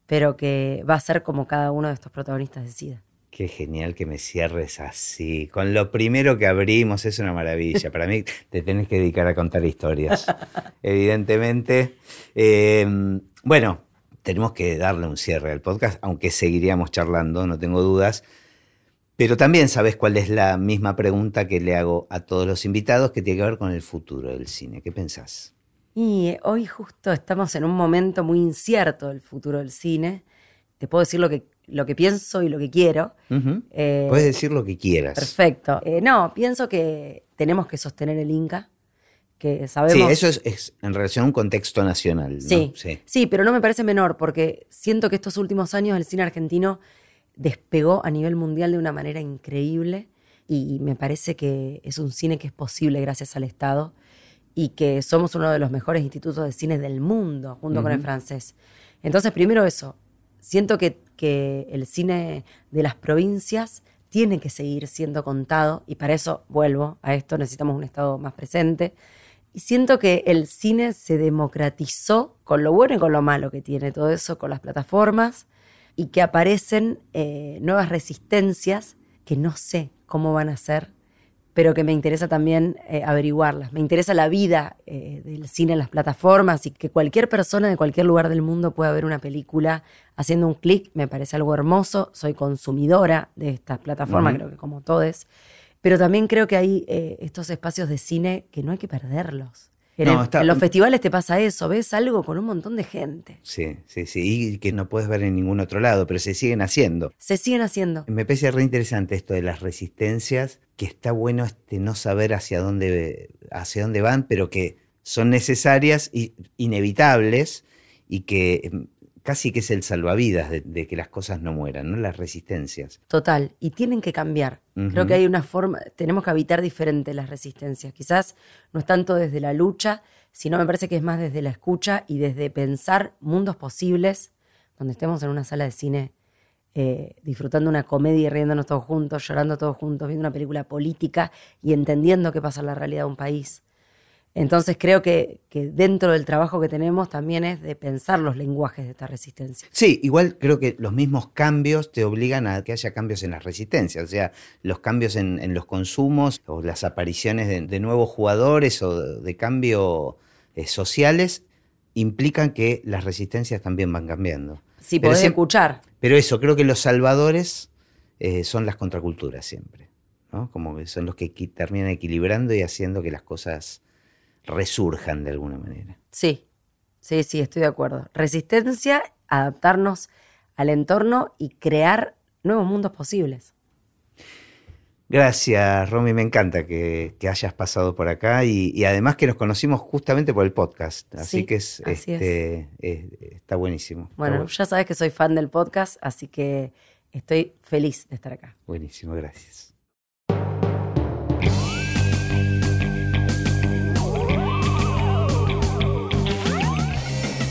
pero que va a ser como cada uno de estos protagonistas decida. Qué genial que me cierres así. Con lo primero que abrimos es una maravilla. Para mí te tenés que dedicar a contar historias, <laughs> evidentemente. Eh, bueno, tenemos que darle un cierre al podcast, aunque seguiríamos charlando, no tengo dudas. Pero también sabes cuál es la misma pregunta que le hago a todos los invitados que tiene que ver con el futuro del cine. ¿Qué pensás? Y hoy justo estamos en un momento muy incierto del futuro del cine. Te puedo decir lo que, lo que pienso y lo que quiero. Eh, Puedes decir lo que quieras. Perfecto. Eh, no, pienso que tenemos que sostener el Inca. Que sabemos... Sí, eso es, en relación a un contexto nacional. sí, sí, pero no me parece menor porque siento que estos últimos años el cine argentino despegó a nivel mundial de una manera increíble y me parece que es un cine que es posible gracias al Estado y que somos uno de los mejores institutos de cine del mundo junto con el francés. Entonces, primero eso, siento que, que el cine de las provincias tiene que seguir siendo contado y para eso vuelvo a esto, necesitamos un Estado más presente. Y siento que el cine se democratizó con lo bueno y con lo malo que tiene todo eso, con las plataformas, y que aparecen eh, nuevas resistencias que no sé cómo van a ser, pero que me interesa también eh, averiguarlas. Me interesa la vida eh, del cine en las plataformas y que cualquier persona de cualquier lugar del mundo pueda ver una película haciendo un clic, me parece algo hermoso. Soy consumidora de estas plataformas, creo que como todos, pero también creo que hay estos espacios de cine que no hay que perderlos. En, los festivales te pasa eso, ves algo con un montón de gente. Sí, sí, sí, y que no puedes ver en ningún otro lado, pero se siguen haciendo. Se siguen haciendo. Me parece re interesante esto de las resistencias, que está bueno este no saber hacia dónde, hacia dónde van, pero que son necesarias e inevitables y que em, casi que es el salvavidas de, que las cosas no mueran, ¿no? Las resistencias. Total, y tienen que cambiar. Creo que hay una forma, tenemos que habitar diferente las resistencias. Quizás no es tanto desde la lucha, sino me parece que es más desde la escucha y desde pensar mundos posibles, donde estemos en una sala de cine eh, disfrutando una comedia y riéndonos todos juntos, llorando todos juntos, viendo una película política y entendiendo qué pasa en la realidad de un país. Entonces creo que, dentro del trabajo que tenemos también es de pensar los lenguajes de esta resistencia. Sí, igual creo que los mismos cambios te obligan a que haya cambios en las resistencias, o sea, los cambios en, los consumos o las apariciones de, nuevos jugadores o de, cambio eh, sociales implican que las resistencias también van cambiando. Sí, podés escuchar. Pero eso, creo que los salvadores eh, son las contraculturas siempre, ¿no? Como que son los que terminan equilibrando y haciendo que las cosas resurjan de alguna manera. Sí, Sí, sí, estoy de acuerdo. Resistencia, adaptarnos al entorno y crear nuevos mundos posibles. Gracias, Romy. Me encanta que, hayas pasado por acá y, además que nos conocimos justamente por el podcast. Así que es, este, está buenísimo. Bueno, ya sabes que soy fan del podcast, así que estoy feliz de estar acá. Buenísimo, gracias.